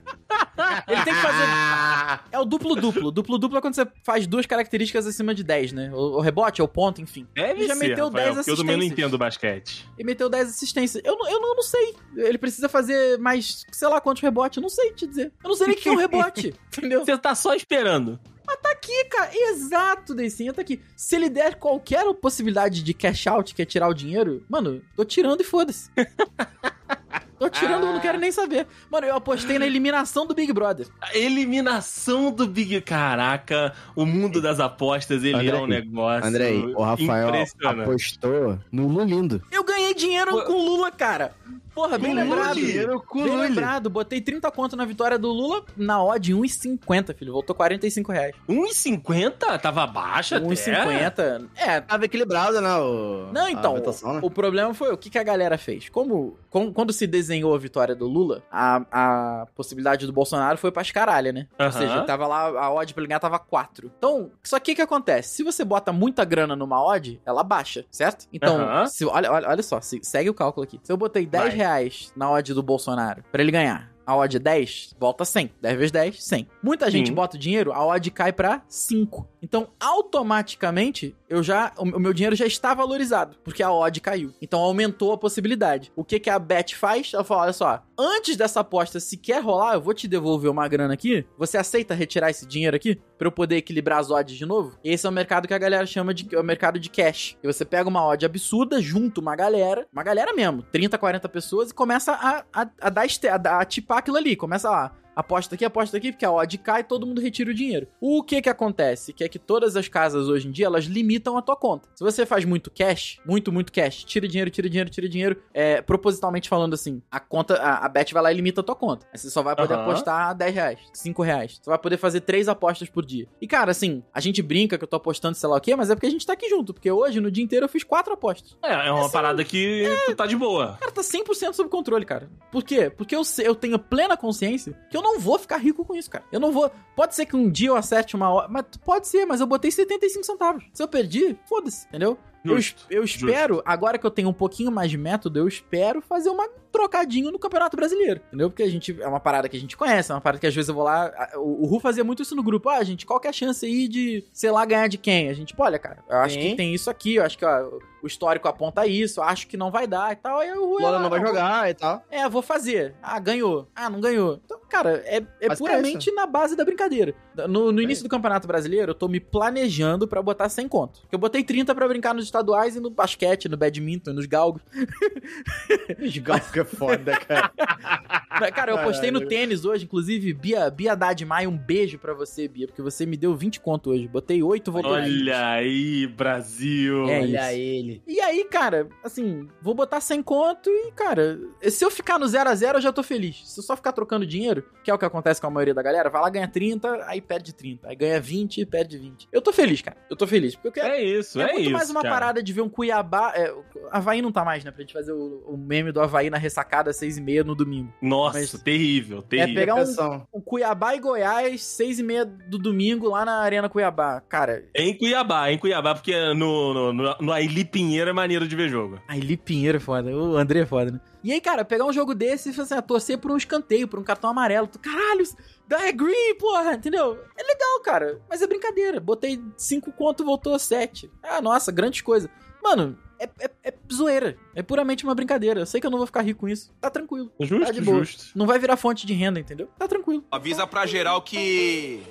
[SPEAKER 2] Ele tem que fazer... É o duplo-duplo. Duplo-duplo é quando você faz duas características acima de 10, né? O, rebote é o ponto, enfim.
[SPEAKER 3] Deve
[SPEAKER 2] Ele já
[SPEAKER 3] ser,
[SPEAKER 2] meteu
[SPEAKER 3] Rafael,
[SPEAKER 2] 10
[SPEAKER 3] porque eu também não
[SPEAKER 2] assistências.
[SPEAKER 3] entendo basquete.
[SPEAKER 2] E meteu 10 assistências. Eu, eu, não, eu não sei. Ele precisa fazer mais, sei lá quantos rebotes. Eu não sei te dizer. Eu não sei nem o que é um rebote. entendeu?
[SPEAKER 3] Você tá só esperando.
[SPEAKER 2] Tá aqui, cara. Exato, Deicinha, tá aqui. Se ele der qualquer possibilidade de cash out, que é tirar o dinheiro, mano, tô tirando e foda-se. tô tirando, eu não quero nem saber. Mano, eu apostei na eliminação do Big Brother.
[SPEAKER 3] A eliminação do Big... Caraca, o mundo das apostas, ele
[SPEAKER 4] Andrei,
[SPEAKER 3] é um negócio
[SPEAKER 4] Andrei, o Rafael
[SPEAKER 3] impressionante.
[SPEAKER 4] apostou no Lulindo.
[SPEAKER 2] Eu ganhei dinheiro com o Lula, cara. Porra, bem
[SPEAKER 3] Com
[SPEAKER 2] lembrado.
[SPEAKER 3] Lula?
[SPEAKER 4] com
[SPEAKER 2] Bem lembrado, botei 30 conto na vitória do Lula na odd 1,50, filho. Voltou 45 reais.
[SPEAKER 3] 1,50? Tava baixa até.
[SPEAKER 2] 1,50. É,
[SPEAKER 4] Tava equilibrado, né? O...
[SPEAKER 2] Não,
[SPEAKER 4] a
[SPEAKER 2] então,
[SPEAKER 4] votação, né?
[SPEAKER 2] o problema foi o que, que a galera fez. Como, com- quando se desenhou a vitória do Lula, a, a possibilidade do Bolsonaro foi pras caralho, né? Ou seja, tava lá, a odd pra ele ganhar tava 4. Então, só que o que acontece? Se você bota muita grana numa odd, ela baixa, certo? Então, se- olha, olha, olha só, se- segue o cálculo aqui. Se eu botei 10
[SPEAKER 3] Vai.
[SPEAKER 2] reais na odd do Bolsonaro pra ele ganhar, a odd é 10, volta 100. 10 vezes 10, 100. Muita gente
[SPEAKER 3] Sim.
[SPEAKER 2] bota o dinheiro, a odd cai pra 5. Então, automaticamente, eu já o o meu dinheiro já está valorizado, porque a odd caiu. Então, aumentou a possibilidade. O que que a Bet faz? Ela fala, olha só, antes dessa aposta sequer rolar, eu vou te devolver uma grana aqui. Você aceita retirar esse dinheiro aqui para eu poder equilibrar as odds de novo? Esse é o mercado que a galera chama de é o mercado de cash. E você pega uma odd absurda, junta uma galera, uma galera mesmo, 30, 40 pessoas e começa a, a, a dar a, a tipar aquilo ali, começa lá aposta aqui, aposta aqui, porque a odd cai, todo mundo retira o dinheiro. O que que acontece? Que é que todas as casas hoje em dia, elas limitam a tua conta. Se você faz muito cash, muito, muito cash, tira dinheiro, tira dinheiro, tira dinheiro, é, propositalmente falando assim, a conta, a, a bet vai lá e limita a tua conta. Aí você só vai poder
[SPEAKER 3] Aham.
[SPEAKER 2] apostar 10 reais, 5 reais. Você vai poder fazer três apostas por dia. E cara, assim, a gente brinca que eu tô apostando sei lá o quê, mas é porque a gente tá aqui junto, porque hoje, no dia inteiro, eu fiz quatro apostas.
[SPEAKER 3] É, é uma parada que tu tá de boa.
[SPEAKER 2] Cara, tá 100% sob controle, cara. Por quê? Porque eu, eu tenho plena consciência que eu não vou ficar rico com isso, cara. Eu não vou. Pode ser que um dia eu acerte uma hora. Mas pode ser, mas eu botei 75 centavos. Se eu perdi, foda-se, entendeu? Eu,
[SPEAKER 3] Justo,
[SPEAKER 2] eu espero, agora que eu tenho um pouquinho mais de método, eu espero fazer uma trocadinho no Campeonato Brasileiro. Entendeu? Porque a gente. É uma parada que a gente conhece, é uma parada que às vezes eu vou lá. O, o Ru fazia muito isso no grupo. Ah, gente, qual que é a chance aí de, sei lá, ganhar de quem? A gente, pô, olha, cara, eu acho
[SPEAKER 4] Sim.
[SPEAKER 2] que tem isso aqui, eu acho que ó, o histórico aponta isso, eu acho que não vai dar e tal. Aí o Ru
[SPEAKER 4] Lola não vai
[SPEAKER 2] vou-
[SPEAKER 4] jogar e tal.
[SPEAKER 2] é, vou fazer. Ah, ganhou. Ah, não ganhou. Então, cara, é, é
[SPEAKER 4] Mas é
[SPEAKER 2] puramente na base da brincadeira. No, no início do Campeonato Brasileiro, eu tô me planejando pra botar 100 conto. Eu botei 30 pra brincar nos estaduais e no basquete, no badminton, nos galgos.
[SPEAKER 4] Esgalco é foda, cara.
[SPEAKER 2] Cara, eu apostei no tênis hoje, inclusive, Bia, Bia Haddad Maia, um beijo pra você, Bia, porque você me deu 20 conto hoje. Botei 8, voltou 20.
[SPEAKER 3] Olha aí, Brasil.
[SPEAKER 2] É
[SPEAKER 4] Olha
[SPEAKER 2] isso.
[SPEAKER 4] ele.
[SPEAKER 2] E aí, cara, assim, vou botar 100 conto e, cara, se eu ficar no 0 a 0 eu já tô feliz. Se eu só ficar trocando dinheiro, que é o que acontece com a maioria da galera, vai lá, ganha 30, aí perde 30. Aí ganha 20 e perde 20. Eu tô feliz, cara. Eu tô feliz. Porque eu quero.
[SPEAKER 3] É isso,
[SPEAKER 2] É,
[SPEAKER 3] é,
[SPEAKER 2] muito
[SPEAKER 3] isso.
[SPEAKER 2] mais uma
[SPEAKER 3] cara.
[SPEAKER 2] parada de ver um Cuiabá. É, o Havaí não tá mais, né? Pra gente fazer o, o meme do Havaí na ressacada às 6 e meia no domingo.
[SPEAKER 3] Nossa,
[SPEAKER 2] Mas-
[SPEAKER 3] terrível, terrível.
[SPEAKER 2] pegar um-. O Cuiabá e Goiás, 6 e meia do domingo, lá na Arena Cuiabá. Cara,
[SPEAKER 3] Em Cuiabá, em Cuiabá, porque no, no, no, no Aili Pinheiro é maneiro de ver jogo.
[SPEAKER 2] a Eli Pinheiro é foda, o André é foda, né? E aí, cara, pegar um jogo desse e fazer assim, ah, torcer por um escanteio, por um cartão amarelo. Tu, Caralho, dá é green, porra, entendeu? É legal, cara, mas é brincadeira. Botei 5 conto, voltou 7. Ah, nossa, grandes coisas. Mano, é, é, é zoeira. É puramente uma brincadeira. Eu sei que eu não vou ficar rico com isso. Tá tranquilo.
[SPEAKER 3] Justo,
[SPEAKER 2] Tá de boa.
[SPEAKER 3] justo.
[SPEAKER 2] Não vai virar fonte de renda, entendeu? Tá tranquilo.
[SPEAKER 5] Avisa pra geral que.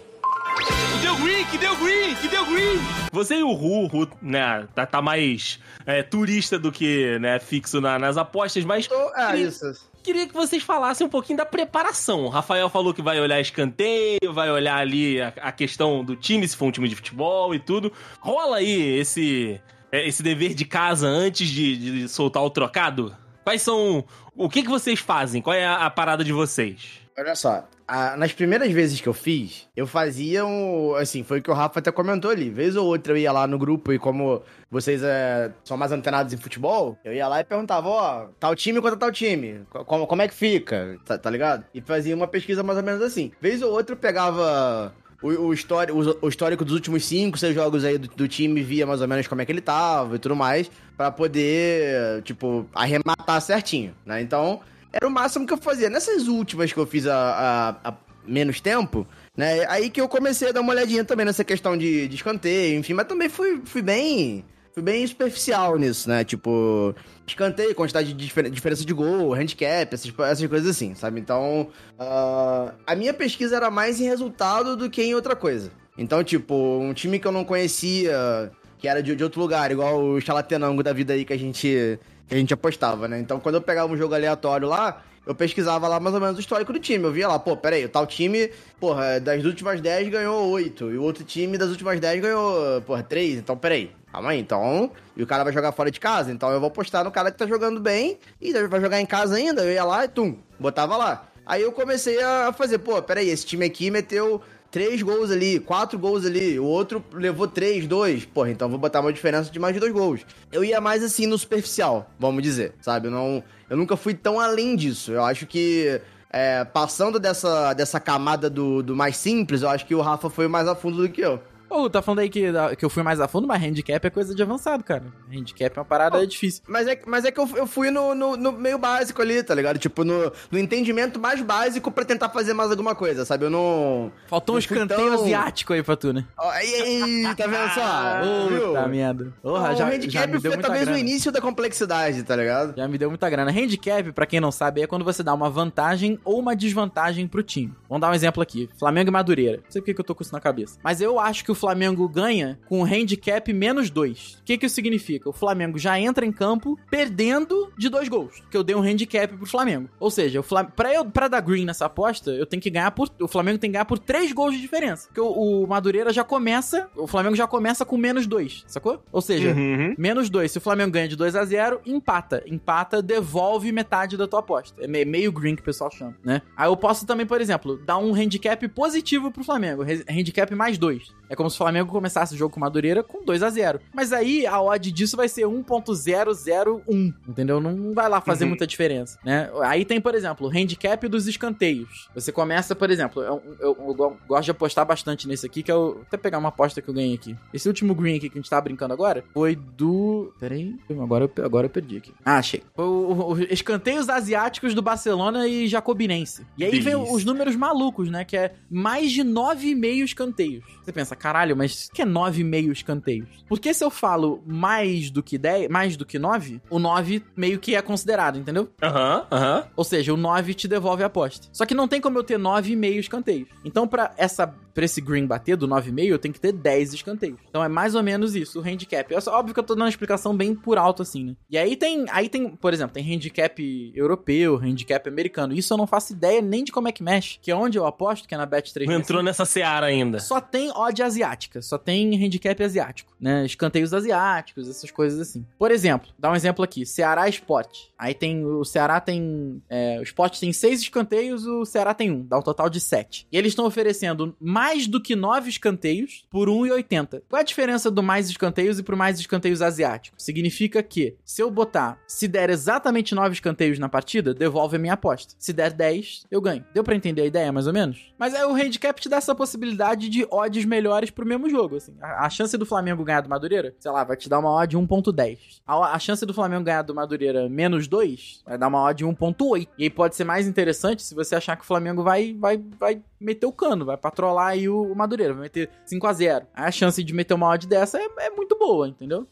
[SPEAKER 5] Que deu green, que deu green, que deu green!
[SPEAKER 3] Você e o Ru, Ru, né, tá, tá mais é, turista do que né, fixo na- nas apostas, mas
[SPEAKER 4] Tô- É,
[SPEAKER 3] Queria-
[SPEAKER 4] isso.
[SPEAKER 3] queria que vocês falassem um pouquinho da preparação. O Rafael falou que vai olhar escanteio, vai olhar ali a, a questão do time, se for um time de futebol e tudo. Rola aí esse, é, esse dever de casa antes de, de soltar o trocado? Quais são. O que, que vocês fazem? Qual é a, a parada de vocês?
[SPEAKER 4] Olha só, a- nas primeiras vezes que eu fiz, eu fazia um. Assim, foi o que o Rafa até comentou ali. Vez ou outra eu ia lá no grupo e como vocês é, são mais antenados em futebol, eu ia lá e perguntava, ó, tal time contra tal time. co- Como, como é que fica? Tá, tá ligado? E fazia uma pesquisa mais ou menos assim. Vez ou outra eu pegava. O, o, históri- o- histórico dos últimos 5, 6 jogos aí do, do time, via mais ou menos como é que ele tava e tudo mais, pra poder, tipo, arrematar certinho, né? Então, era o máximo que eu fazia. Nessas últimas que eu fiz há menos tempo, né? Aí que eu comecei a dar uma olhadinha também nessa questão de, de escanteio, enfim, mas também fui, fui bem. Fui bem superficial nisso, né? Tipo, escanteio, quantidade de difer- diferença de gol, handicap, essas, essas coisas assim, sabe? Então, ah, a minha pesquisa era mais em resultado do que em outra coisa. Então, tipo, um time que eu não conhecia, que era de, de outro lugar, igual o Chalatenango da vida aí que a gente a gente apostava, né? Então, quando eu pegava um jogo aleatório lá, eu pesquisava lá mais ou menos o histórico do time. Eu via lá, pô, peraí, o tal time, porra, das últimas 10 ganhou 8. E o outro time das últimas 10 ganhou, porra, 3. Então, peraí, calma aí. Então, e o cara vai jogar fora de casa. Então, eu vou apostar no cara que tá jogando bem. E vai jogar em casa ainda. Eu ia lá e tum, botava lá. Aí eu comecei a fazer, pô, peraí, esse time aqui meteu três gols ali, quatro gols ali, o outro levou três, dois, porra, então vou botar uma diferença de mais de dois gols. Eu ia mais assim no superficial, vamos dizer, sabe? Eu, não, eu nunca fui tão além disso. Eu acho que é, passando dessa, dessa camada do, do mais simples, eu acho que o Rafa foi mais a fundo do que eu.
[SPEAKER 2] Ô, tá falando aí que, que eu fui mais a fundo, mas handicap é coisa de avançado, cara. Handicap é uma parada difícil.
[SPEAKER 4] Mas é, mas é que eu, eu fui no, no, no meio básico ali, tá ligado? Tipo, no, no entendimento mais básico pra tentar fazer mais alguma coisa, sabe? Eu não.
[SPEAKER 2] Faltou um
[SPEAKER 4] não
[SPEAKER 2] escanteio
[SPEAKER 4] tão-
[SPEAKER 2] asiático aí pra tu, né?
[SPEAKER 4] Ó, Aí, aí, tá vendo só? Viu?
[SPEAKER 2] Puta merda. Porra, já,
[SPEAKER 4] o
[SPEAKER 2] já
[SPEAKER 4] handicap
[SPEAKER 2] me deu
[SPEAKER 4] foi talvez
[SPEAKER 2] grana.
[SPEAKER 4] o início da complexidade, tá ligado?
[SPEAKER 2] Já me deu muita grana. Handicap, pra quem não sabe, é quando você dá uma vantagem ou uma desvantagem pro time. Vamos dar um exemplo aqui. Flamengo e Madureira. Não sei por que eu tô com isso na cabeça. Mas eu acho que o Flamengo ganha com handicap menos dois. O que que isso significa? O Flamengo já entra em campo perdendo de dois gols. Que eu dei um handicap pro Flamengo. Ou seja, o Flam... pra, eu, pra dar green nessa aposta, eu tenho que ganhar por... O Flamengo tem que ganhar por três gols de diferença. Porque o, o Madureira já começa... O Flamengo já começa com menos dois, sacou? Ou seja,
[SPEAKER 3] Uhum.
[SPEAKER 2] Menos 2. Se o Flamengo ganha de 2 a 0 empata. Empata, devolve metade da tua aposta. É me- meio green que o pessoal chama, né? Aí eu posso também, por exemplo, dar um handicap positivo pro Flamengo. Handicap mais 2. É como se o Flamengo começasse o jogo com Madureira com 2 a 0 Mas aí a odd disso vai ser 1.001. Entendeu? Não vai lá fazer
[SPEAKER 3] Uhum.
[SPEAKER 2] muita diferença, né? Aí tem, por exemplo, o handicap dos escanteios. Você começa, por exemplo, eu, eu- eu go- gosto de apostar bastante nesse aqui, que é o. Vou até pegar uma aposta que eu ganhei aqui. Esse último green aqui que a gente tava brincando agora foi do. Peraí. Agora eu, agora eu perdi aqui. Ah, achei. Foi o, o- o escanteios asiáticos do Barcelona e Jacobinense. E aí vem
[SPEAKER 3] Delícia.
[SPEAKER 2] os números malucos, né? Que é mais de 9,5 escanteios. Você pensa, caralho, mas o que é 9,5 escanteios? Porque se eu falo mais do que 10, mais do que 9, o 9 meio que é considerado, entendeu?
[SPEAKER 3] Aham, aham.
[SPEAKER 2] Ou seja, o 9 te devolve a aposta. Só que não tem como eu ter 9,5 escanteios. Então, pra essa pra esse green bater do 9,5, eu tenho que ter 10 escanteios. Então é mais ou menos isso, o handicap. É óbvio que eu tô dando uma explicação bem por alto assim, né? E aí tem, aí tem, por exemplo, tem handicap europeu, handicap americano. Isso eu não faço ideia nem de como é que mexe, que é onde eu aposto, que é na Bet 3
[SPEAKER 3] Não entrou nessa seara ainda.
[SPEAKER 2] só tem odd asiática, só tem handicap asiático, né? Escanteios asiáticos, essas coisas assim. Por exemplo, dá um exemplo aqui: Ceará Spot. Aí tem. O Ceará tem. é, o Spot tem seis escanteios, o Ceará tem um, dá um total de sete. E eles estão oferecendo mais do que nove escanteios por 1,80. Qual é a diferença do mais escanteios e pro mais escanteios asiáticos? Significa que, se eu botar, se der exatamente nove escanteios na partida, devolve a minha aposta. Se der 10, eu ganho. Deu pra entender a ideia, mais ou menos? Mas aí o handicap te dá essa possibilidade de odds melhores pro mesmo jogo, assim. A, a chance do Flamengo ganhar do Madureira, sei lá, vai te dar uma odd 1.10. A, a chance do Flamengo ganhar do Madureira menos 2, vai dar uma odd 1.8. E aí pode ser mais interessante se você achar que o Flamengo vai, vai, vai meter o cano, vai patrolar aí o, o Madureira, vai meter 5 a 0 Aí a chance de meter uma odd dessa é, é muito boa, entendeu?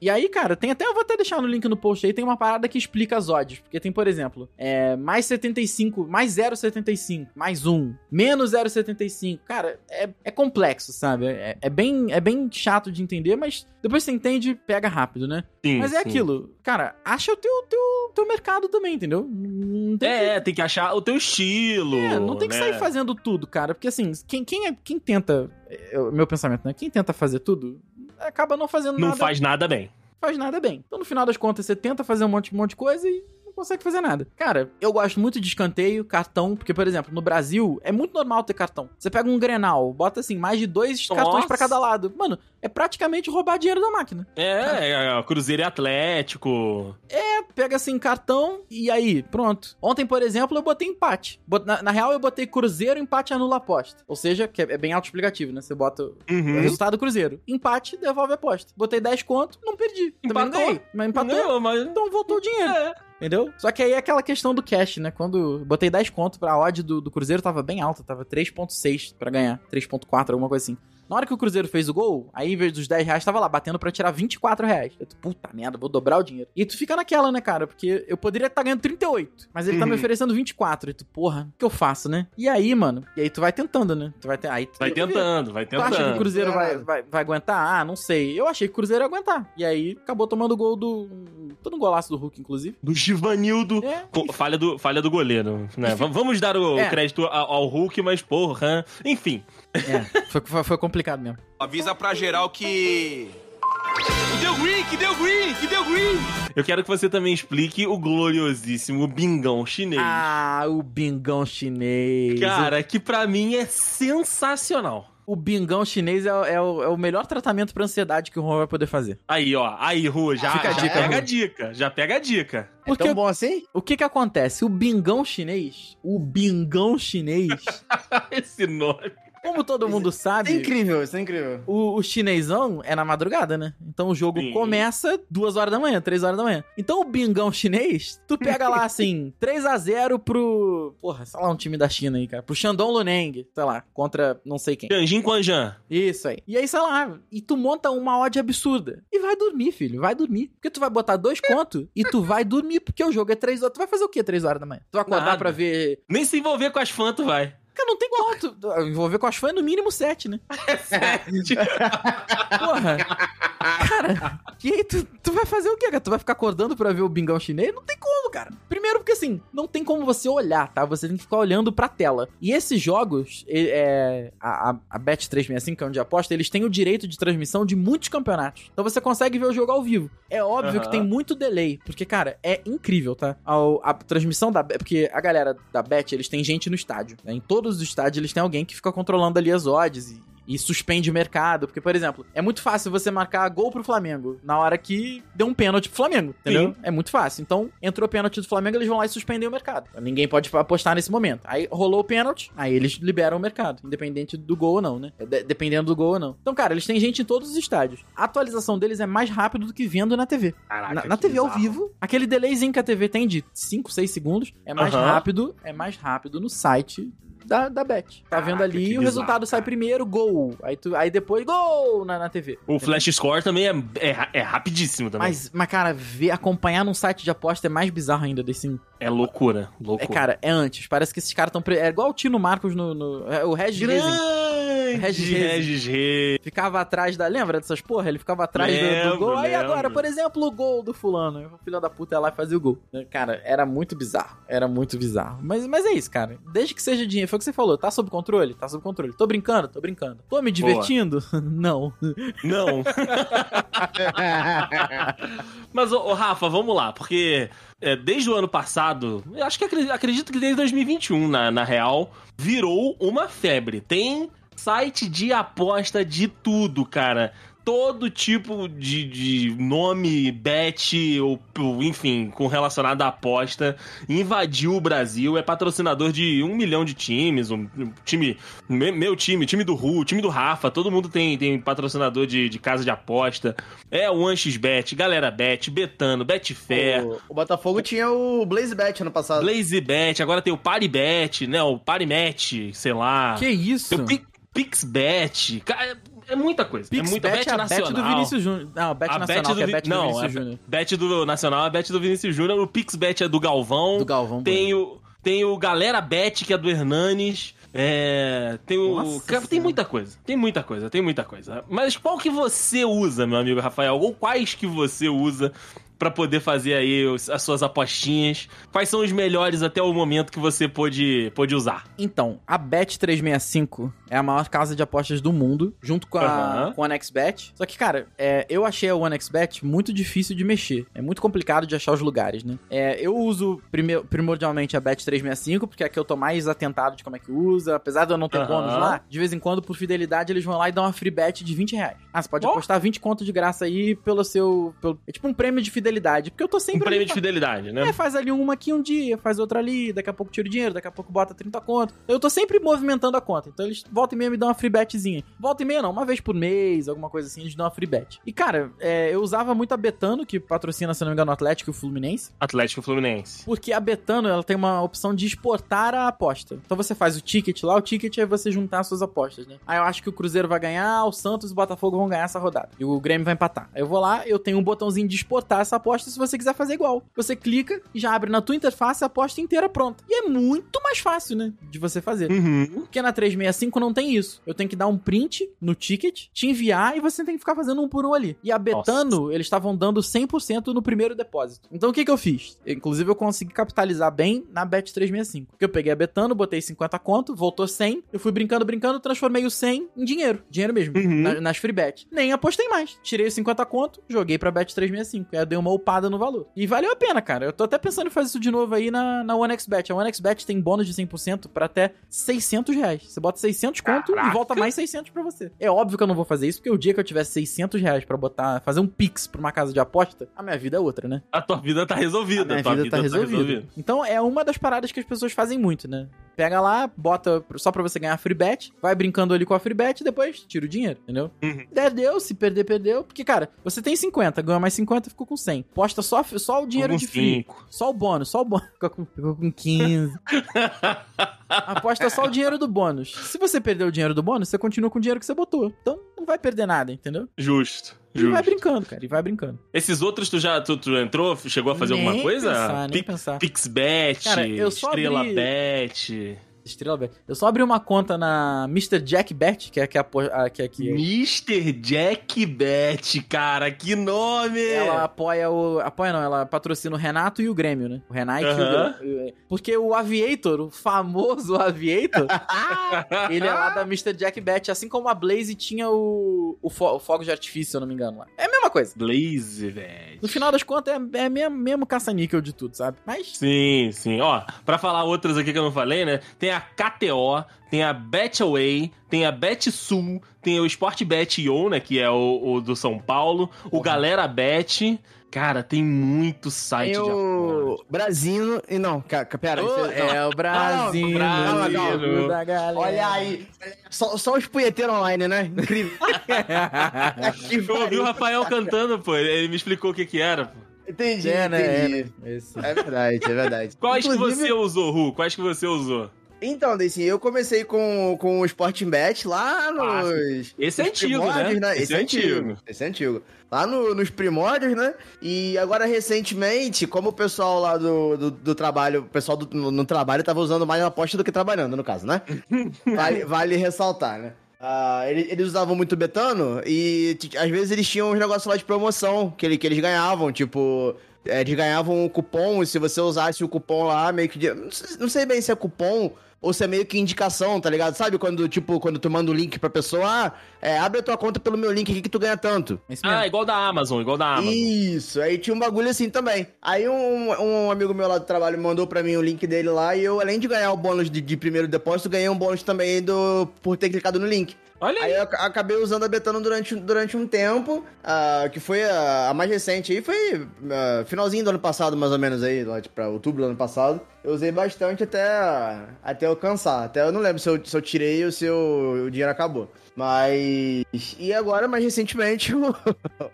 [SPEAKER 2] E aí, cara, tem até, eu vou até deixar no link no post aí, tem uma parada que explica as odds. Porque tem, por exemplo, é, mais 75, mais 0,75, mais 1, menos 0,75. Cara, é, é complexo, sabe? É, é bem, é bem chato de entender, mas depois você entende, pega rápido, né?
[SPEAKER 3] Sim,
[SPEAKER 2] mas é
[SPEAKER 3] sim.
[SPEAKER 2] aquilo, cara, acha o teu, teu, teu mercado também, entendeu? Não tem que-
[SPEAKER 3] É, tem que achar o teu estilo.
[SPEAKER 2] é, não tem que
[SPEAKER 3] né?
[SPEAKER 2] sair fazendo tudo, cara. Porque assim, quem, quem, é, quem tenta. É, meu pensamento, né? Quem tenta fazer tudo, acaba não fazendo
[SPEAKER 3] Não
[SPEAKER 2] nada
[SPEAKER 3] faz nada bem.
[SPEAKER 2] faz nada bem. Então, no final das contas, você tenta fazer um monte, um monte de coisa e não consegue fazer nada. Cara, eu gosto muito de escanteio, cartão, porque, por exemplo, no Brasil é muito normal ter cartão. Você pega um Grenal, bota assim, mais de dois
[SPEAKER 3] Nossa.
[SPEAKER 2] cartões pra cada lado. Mano, é praticamente roubar dinheiro da máquina.
[SPEAKER 3] É, é, Cruzeiro e Atlético.
[SPEAKER 2] É, pega assim, cartão e aí, pronto. Ontem, por exemplo, eu botei empate. Na, na real, eu botei Cruzeiro, empate anula a aposta. Ou seja, que é, é bem autoexplicativo, né? Você bota o
[SPEAKER 3] Uhum.
[SPEAKER 2] resultado Cruzeiro. Empate, devolve a aposta. Botei 10 conto, não perdi. Também não
[SPEAKER 3] Empatou.
[SPEAKER 2] ganhei, mas empatou.
[SPEAKER 3] Não, mas...
[SPEAKER 2] Então voltou o dinheiro.
[SPEAKER 3] É.
[SPEAKER 2] Entendeu? Só que aí é aquela questão do cash, né? Quando botei 10 conto pra odd do, do Cruzeiro, tava bem alta, tava 3.6 pra ganhar. 3.4, alguma coisa assim. Na hora que o Cruzeiro fez o gol, aí em vez dos 10 reais, tava lá batendo pra tirar 24 reais. Eu tô, puta merda, vou dobrar o dinheiro. E tu fica naquela, né, cara? Porque eu poderia estar ganhando 38, mas ele tá me
[SPEAKER 3] Uhum.
[SPEAKER 2] oferecendo 24. E tu, porra, o que eu faço, né? E aí, mano? E aí tu vai tentando, né? Tu vai, te... aí tu
[SPEAKER 3] Vai tentando, vai
[SPEAKER 2] Tu acha que o
[SPEAKER 3] tentando.
[SPEAKER 2] Cruzeiro
[SPEAKER 4] É.
[SPEAKER 2] vai, vai, vai aguentar? Ah, não sei. Eu achei que o Cruzeiro ia aguentar. E aí acabou tomando o gol do. Todo um golaço do Hulk, inclusive.
[SPEAKER 3] Do Givanildo.
[SPEAKER 2] É.
[SPEAKER 3] Falha do, falha do goleiro, né? Va- Vamos dar o
[SPEAKER 2] É.
[SPEAKER 3] crédito ao, ao Hulk, mas porra, enfim.
[SPEAKER 2] É, foi, foi, complicado mesmo.
[SPEAKER 5] Avisa pra geral que. Que deu green, que deu green, que deu green.
[SPEAKER 3] Eu quero que você também explique o gloriosíssimo bingão chinês.
[SPEAKER 2] Ah, o bingão chinês.
[SPEAKER 3] Cara, que pra mim é sensacional.
[SPEAKER 2] O, bingão chinês é, o- é o, é o melhor tratamento pra ansiedade que o Juan vai poder fazer.
[SPEAKER 3] Aí, ó. Aí, Ru, já,
[SPEAKER 2] Fica a
[SPEAKER 3] já
[SPEAKER 2] dica,
[SPEAKER 3] pega
[SPEAKER 2] Ru.
[SPEAKER 3] a dica. Já pega a dica.
[SPEAKER 4] É
[SPEAKER 2] Porque
[SPEAKER 4] tão bom assim?
[SPEAKER 2] o que que acontece? O bingão chinês, o bingão chinês,
[SPEAKER 3] Esse nome.
[SPEAKER 2] Como todo mundo
[SPEAKER 4] Isso é
[SPEAKER 2] sabe,
[SPEAKER 4] incrível, isso é incrível.
[SPEAKER 2] o, o chinesão é na madrugada, né? Então o jogo
[SPEAKER 3] Sim.
[SPEAKER 2] começa duas horas da manhã, três horas da manhã. Então o bingão chinês, tu pega lá assim, 3 a 0 pro. Porra, sei lá, um time da China aí, cara. Pro Shandong Luneng, sei lá, contra não sei quem.
[SPEAKER 3] Tianjin Quanjan.
[SPEAKER 2] Isso aí. E aí, sei lá, e tu monta uma odd absurda. E vai dormir, filho, vai dormir. Porque tu vai botar dois contos e tu vai dormir, porque o jogo é três horas. Tu vai fazer o quê três horas da manhã? Tu vai acordar
[SPEAKER 3] Nada.
[SPEAKER 2] pra ver.
[SPEAKER 3] Nem se envolver com as fãs, tu vai.
[SPEAKER 2] Cara, não tem quanto. Envolver com as fãs é no mínimo sete, né? Porra. Cara, e aí tu, tu vai fazer o quê, cara? Tu vai ficar acordando pra ver o bingão chinês? Não tem como, cara. Primeiro porque assim, não tem como você olhar, tá? Você tem que ficar olhando pra tela. E esses jogos, é, a, a, a Bet365, que é onde aposta, eles têm o direito de transmissão de muitos campeonatos. Então você consegue ver o jogo ao vivo. É óbvio
[SPEAKER 3] Aham.
[SPEAKER 2] que tem muito delay, porque, cara, é incrível, tá? Ao- A, transmissão da porque a galera da Bet, eles têm gente no estádio. né? Em todos os estádios eles têm alguém que fica controlando ali as odds e e suspende o mercado. Porque, por exemplo, é muito fácil você marcar gol pro Flamengo na hora que deu um pênalti pro Flamengo, entendeu?
[SPEAKER 3] Sim.
[SPEAKER 2] É muito fácil. Então, entrou o pênalti do Flamengo, eles vão lá e suspendem o mercado. Ninguém pode apostar nesse momento. Aí rolou o pênalti, aí eles liberam o mercado, independente do gol ou não, né? De- dependendo do gol ou não. Então, cara, eles têm gente em todos os estádios. A atualização deles é mais rápido do que vendo na TV.
[SPEAKER 3] Caraca,
[SPEAKER 2] Na, na TV ao
[SPEAKER 3] bizarro.
[SPEAKER 2] vivo, aquele delayzinho que a TV tem de 5, 6 segundos é mais
[SPEAKER 3] Aham.
[SPEAKER 2] rápido, é mais rápido no site da, da Bet. Tá vendo ali e o resultado sai primeiro, gol. Aí, tu, aí depois, gol na, na TV.
[SPEAKER 3] O Flash Score também é, é, é rapidíssimo também.
[SPEAKER 2] Mas, mas, cara, ver, acompanhar num site de aposta é mais bizarro ainda desse.
[SPEAKER 3] É loucura,
[SPEAKER 2] É,
[SPEAKER 3] loucura.
[SPEAKER 2] cara, é antes. Parece que esses caras estão. É igual o Tino Marcos no. no- é, o. Regis Regis Reis. Ficava atrás da. Lembra dessas porra? Ele ficava atrás do- do,
[SPEAKER 3] Lembro,
[SPEAKER 2] gol. Aí
[SPEAKER 3] lembro.
[SPEAKER 2] agora, por exemplo, o gol do fulano. O filho da puta ia lá e fazia o gol. Cara, era muito bizarro. Era muito bizarro. Mas, mas é isso, cara. Desde que seja dinheiro. Foi o que você falou. Tá sob controle? Tá sob controle. Tô brincando? Tô brincando. Tô me divertindo? Não.
[SPEAKER 3] Não. Mas, ô, ô, Rafa, vamos lá, porque é, desde o ano passado, eu acho que acredito, acredito que desde 2021, na, na real, virou uma febre. Tem site de aposta de tudo, cara. Todo tipo de, de nome, bet, ou, ou, enfim, com relacionado à aposta, invadiu o Brasil. É patrocinador de um milhão de times. Um, um time, me- meu time, time do Ru, time do Rafa, todo mundo tem, tem patrocinador de, de casa de aposta. É o 1xBet, Galera Bet, Betano, Betfair.
[SPEAKER 4] O, o Botafogo tinha o Blaze Bet ano passado.
[SPEAKER 3] BlazeBet, agora tem o Paribet, né? O Parimatch, sei lá.
[SPEAKER 2] Que isso?
[SPEAKER 3] Tem o PixBet. Cara, é, é muita coisa. é muita
[SPEAKER 2] PixBet
[SPEAKER 3] Bet
[SPEAKER 2] é a bet
[SPEAKER 3] nacional.
[SPEAKER 2] do Vinícius Júnior. Não, bet
[SPEAKER 3] a
[SPEAKER 2] nacional,
[SPEAKER 3] bet do,
[SPEAKER 2] é a
[SPEAKER 3] Vi-
[SPEAKER 2] bet do
[SPEAKER 3] não,
[SPEAKER 2] Vinícius Júnior.
[SPEAKER 3] bet do Nacional é bet do Vinícius Júnior. O PixBet é do Galvão.
[SPEAKER 2] Do Galvão.
[SPEAKER 3] Tem o, tem o Galera Bet, que é do Hernanes. É. Tem o.
[SPEAKER 2] Nossa
[SPEAKER 3] Cara, tem muita coisa. Tem muita coisa, tem muita coisa. Mas qual que você usa, meu amigo Rafael? Ou quais que você usa pra poder fazer aí as suas apostinhas? Quais são os melhores até o momento que você pôde, pôde usar?
[SPEAKER 2] Então, a Bet365 é a maior casa de apostas do mundo, junto com a,
[SPEAKER 3] Aham.
[SPEAKER 2] com a OneXBet. Só que, cara, é, eu achei a OneXBet muito difícil de mexer. É muito complicado de achar os lugares, né? É, eu uso prime- primordialmente a Bet365, porque é que eu tô mais atentado de como é que usa. Apesar de eu não ter
[SPEAKER 3] Aham.
[SPEAKER 2] bônus lá, de vez em quando, por fidelidade, eles vão lá e dão uma free bet de 20 reais. Ah, você pode
[SPEAKER 3] Ó.
[SPEAKER 2] apostar 20 conto de graça aí pelo seu... pelo- é tipo um prêmio de fidelidade, porque eu tô
[SPEAKER 3] Um
[SPEAKER 2] sempre...
[SPEAKER 3] prêmio
[SPEAKER 2] ali
[SPEAKER 3] de fidelidade, né?
[SPEAKER 2] é, faz ali uma aqui um dia, faz outra ali, daqui a pouco tira o dinheiro, daqui a pouco bota 30 conto. Eu tô sempre movimentando a conta. Então eles volta e meia me dão uma free betzinha. Volta e meia não, uma vez por mês, alguma coisa assim, eles dão uma free bet. E cara, é, eu usava muito a Betano, que patrocina, se não me engano, o Atlético e o Fluminense.
[SPEAKER 3] Atlético Fluminense.
[SPEAKER 2] Porque a Betano, ela tem uma opção de exportar a aposta. Então você faz o ticket lá, o ticket é você juntar as suas apostas, né? Aí eu acho que o Cruzeiro vai ganhar, o Santos e o Botafogo vão ganhar essa rodada. E o Grêmio vai empatar. Aí eu vou lá, eu tenho um botãozinho de exportar essa aposta se você quiser fazer igual. Você clica e já abre na tua interface a aposta inteira pronta. E é muito mais fácil, né? De você fazer.
[SPEAKER 3] Uhum.
[SPEAKER 2] Porque na 365 não tem isso. Eu tenho que dar um print no ticket, te enviar e você tem que ficar fazendo um por um ali. E a Betano, eles estavam dando 100% no primeiro depósito. Então o que que eu fiz? Inclusive eu consegui capitalizar bem na Bet365. Porque eu peguei a Betano, botei 50 conto, voltou 100, eu fui brincando, brincando, transformei o 100 em dinheiro. Dinheiro mesmo,
[SPEAKER 3] Uhum.
[SPEAKER 2] na- nas free bet. Nem apostei mais. Tirei os 50 conto, joguei pra Bet365. Aí eu dei uma upada no valor. E valeu a pena, cara. Eu tô até pensando em fazer isso de novo aí na, na OneXBet. A OneXBet tem bônus de 100% pra até 600 reais. Você bota 600 conto e
[SPEAKER 3] Caraca.
[SPEAKER 2] volta mais 600 pra você. É óbvio que eu não vou fazer isso, porque o dia que eu tiver 600 reais pra botar, fazer um pix pra uma casa de aposta, a minha vida é outra, né?
[SPEAKER 3] A tua vida tá resolvida.
[SPEAKER 2] A minha
[SPEAKER 3] tua
[SPEAKER 2] vida, tá resolvida. Então é uma das paradas que as pessoas fazem muito, né? Pega lá, bota só pra você ganhar free bet, vai brincando ali com a free bet e depois tira o dinheiro, entendeu?
[SPEAKER 3] Uhum.
[SPEAKER 2] Der, deu, se perder, perdeu. Porque, cara, você tem 50, ganha mais 50 ficou com 100. Posta só, só o dinheiro
[SPEAKER 3] Com
[SPEAKER 2] de free.
[SPEAKER 3] cinco.
[SPEAKER 2] Só o bônus, só o bônus. Ficou com, ficou com 15. Aposta só o dinheiro do bônus. Se você perder o dinheiro do bônus, você continua com o dinheiro que você botou. Então não vai perder nada, entendeu?
[SPEAKER 3] Justo.
[SPEAKER 2] E vai
[SPEAKER 3] Justo.
[SPEAKER 2] brincando, cara. E vai brincando.
[SPEAKER 3] Esses outros tu já tu, tu entrou, chegou a fazer alguma
[SPEAKER 2] Nem
[SPEAKER 3] coisa?
[SPEAKER 2] Pensar, nem
[SPEAKER 3] Pi-
[SPEAKER 2] pensar.
[SPEAKER 3] Pixbet,
[SPEAKER 2] Cara,
[SPEAKER 3] Estrela
[SPEAKER 2] abri-
[SPEAKER 3] Bet.
[SPEAKER 2] Estrela Bet. Eu só abri uma conta na Mr. Jack Bet, que é que é a, que é que
[SPEAKER 3] Mr. Jack Bet, cara, que nome!
[SPEAKER 2] ela apoia o apoia não, ela patrocina o Renato e o Grêmio, né? O Renato e o Grêmio. Porque o Aviator, o famoso Aviator, ele é lá da Mr. Jack Bet, assim como a Blaze tinha o o, fo o fogo de artifício, se eu não me engano lá. É a mesma coisa.
[SPEAKER 3] Blaze Bet.
[SPEAKER 2] No final das contas é, é mesmo, mesmo caça-níquel de tudo, sabe? Mas
[SPEAKER 3] Sim, sim. Ó, pra falar outras aqui que eu não falei, né? Tem a KTO, tem a Betaway, tem a BetSul, tem o Sportbet.io, né? Que é o, o do São Paulo, o Galera Bet. Cara, tem muito site
[SPEAKER 4] Tem
[SPEAKER 3] de aposta.
[SPEAKER 4] o Brasino e não, pera. Não.
[SPEAKER 2] é o Brasil,
[SPEAKER 3] Brasil.
[SPEAKER 2] da galera.
[SPEAKER 4] Olha aí, só, só os punheteiros online, né? Incrível. Que
[SPEAKER 3] Eu ouvi o. Rafael cantando, pô. Ele me explicou o que que era, pô.
[SPEAKER 4] Entendi,
[SPEAKER 2] É, né? É,
[SPEAKER 4] entendi.
[SPEAKER 2] né? Esse.
[SPEAKER 4] É verdade, é verdade.
[SPEAKER 3] Quais que
[SPEAKER 4] Inclusive-
[SPEAKER 3] você usou, Ru? Quais que você usou?
[SPEAKER 4] Então, Deicin, eu comecei com, com o Sporting Bet lá nos.
[SPEAKER 3] Esse é antigo,
[SPEAKER 4] primórdios,
[SPEAKER 3] né?
[SPEAKER 4] Esse, é antigo. Esse é antigo. Lá no- nos primórdios, né? E agora, recentemente, como o pessoal lá do, do, do trabalho, o pessoal do, no, no trabalho tava usando mais aposta do que trabalhando, no caso, né? Vale, vale ressaltar, né? Ah, ele- eles usavam muito betano e às vezes eles tinham uns negócios lá de promoção que, ele- que eles ganhavam, tipo. É, eles ganhavam um cupom e se você usasse o cupom lá, meio que. de- Não sei, bem se é cupom ou se é meio que indicação, tá ligado? Sabe quando, tipo, quando tu manda o link pra pessoa, ah, é, abre a tua conta pelo meu link aqui que tu ganha tanto.
[SPEAKER 3] Ah, igual da Amazon, igual da Amazon.
[SPEAKER 4] Isso, aí tinha um bagulho assim também. Aí um, um amigo meu lá do trabalho mandou pra mim o link dele lá e eu, além de ganhar o bônus de, de primeiro depósito, ganhei um bônus também do, por ter clicado no link.
[SPEAKER 3] Olha
[SPEAKER 4] Aí
[SPEAKER 3] aí.
[SPEAKER 4] eu ac- acabei usando a Betano durante, durante um tempo, ah, que foi a, a mais recente aí, foi ah, finalzinho do ano passado, mais ou menos aí, lá tipo, pra outubro do ano passado. Eu usei bastante até, até eu cansar. Até eu não lembro se eu, se eu tirei ou se eu- o dinheiro acabou. Mas. E agora, mais recentemente, o,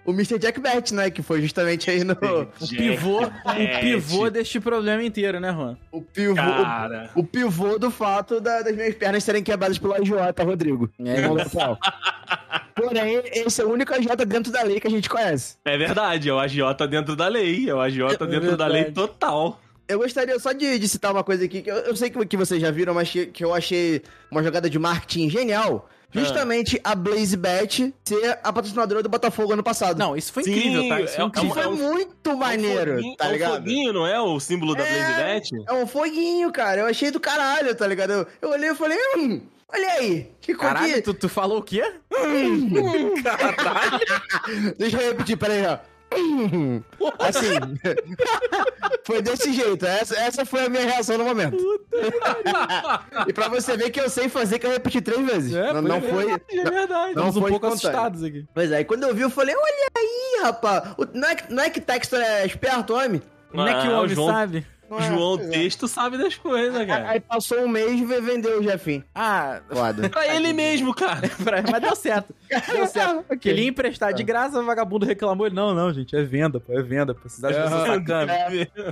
[SPEAKER 4] o Mr. Jackbet, né? Que foi justamente aí no.
[SPEAKER 2] O pivô, o pivô deste problema inteiro, né, Juan?
[SPEAKER 4] O pivô.
[SPEAKER 3] Cara.
[SPEAKER 4] O, o pivô do fato da- das minhas pernas serem quebradas pelo AJ, Rodrigo.
[SPEAKER 2] É
[SPEAKER 4] Rafael. Porém, esse é o único AJ dentro da lei que a gente conhece.
[SPEAKER 3] É verdade, é o agiota dentro da lei. É o agiota
[SPEAKER 2] É
[SPEAKER 3] dentro da lei total.
[SPEAKER 4] Eu gostaria só de, de citar uma coisa aqui, que eu, eu sei que, que vocês já viram, mas que, que eu achei uma jogada de marketing genial. Justamente a BlazeBet ser a patrocinadora do Botafogo ano passado.
[SPEAKER 2] Não, isso foi
[SPEAKER 3] Sim,
[SPEAKER 2] incrível, tá? Isso foi
[SPEAKER 3] é-
[SPEAKER 4] que
[SPEAKER 2] incrível.
[SPEAKER 4] foi
[SPEAKER 3] é um-
[SPEAKER 4] muito maneiro,
[SPEAKER 3] É um foguinho-
[SPEAKER 4] tá
[SPEAKER 3] é um
[SPEAKER 4] ligado?
[SPEAKER 3] foguinho, não é? O símbolo da
[SPEAKER 4] É.
[SPEAKER 3] BlazeBet?
[SPEAKER 4] É um foguinho, cara. Eu achei do caralho, tá ligado? Eu, eu olhei e falei, hum, olha aí. Ficou
[SPEAKER 2] Caralho,
[SPEAKER 4] aqui.
[SPEAKER 2] tu, tu falou o quê?
[SPEAKER 4] Deixa eu repetir, peraí, ó. Assim, foi desse jeito. Essa, essa foi a minha reação no momento. e pra você ver que eu sei fazer, que eu repeti três vezes. não, não foi.
[SPEAKER 3] É verdade.
[SPEAKER 4] Não
[SPEAKER 2] Estamos um
[SPEAKER 4] foi
[SPEAKER 2] pouco
[SPEAKER 4] espontâneo.
[SPEAKER 2] assustados aqui.
[SPEAKER 4] Pois é, e quando eu vi, eu falei: olha aí, rapaz. O- não, é, que- não é que Textor é esperto, homem?
[SPEAKER 2] Como é que o
[SPEAKER 3] Ah,
[SPEAKER 2] homem
[SPEAKER 3] João,
[SPEAKER 2] sabe?
[SPEAKER 4] É?
[SPEAKER 3] João
[SPEAKER 4] é.
[SPEAKER 3] Texto sabe das coisas, cara.
[SPEAKER 4] aí passou um mês e vendeu o Jefim.
[SPEAKER 2] Ah,
[SPEAKER 4] Foda.
[SPEAKER 3] Pra ele mesmo, cara.
[SPEAKER 2] mas deu certo. Deu certo.
[SPEAKER 4] Ok.
[SPEAKER 2] Que ele ia emprestar de graça, o vagabundo reclamou. Ele, não, não, gente, é venda, pô, é venda. Pô, vocês acham que eu sou sacana?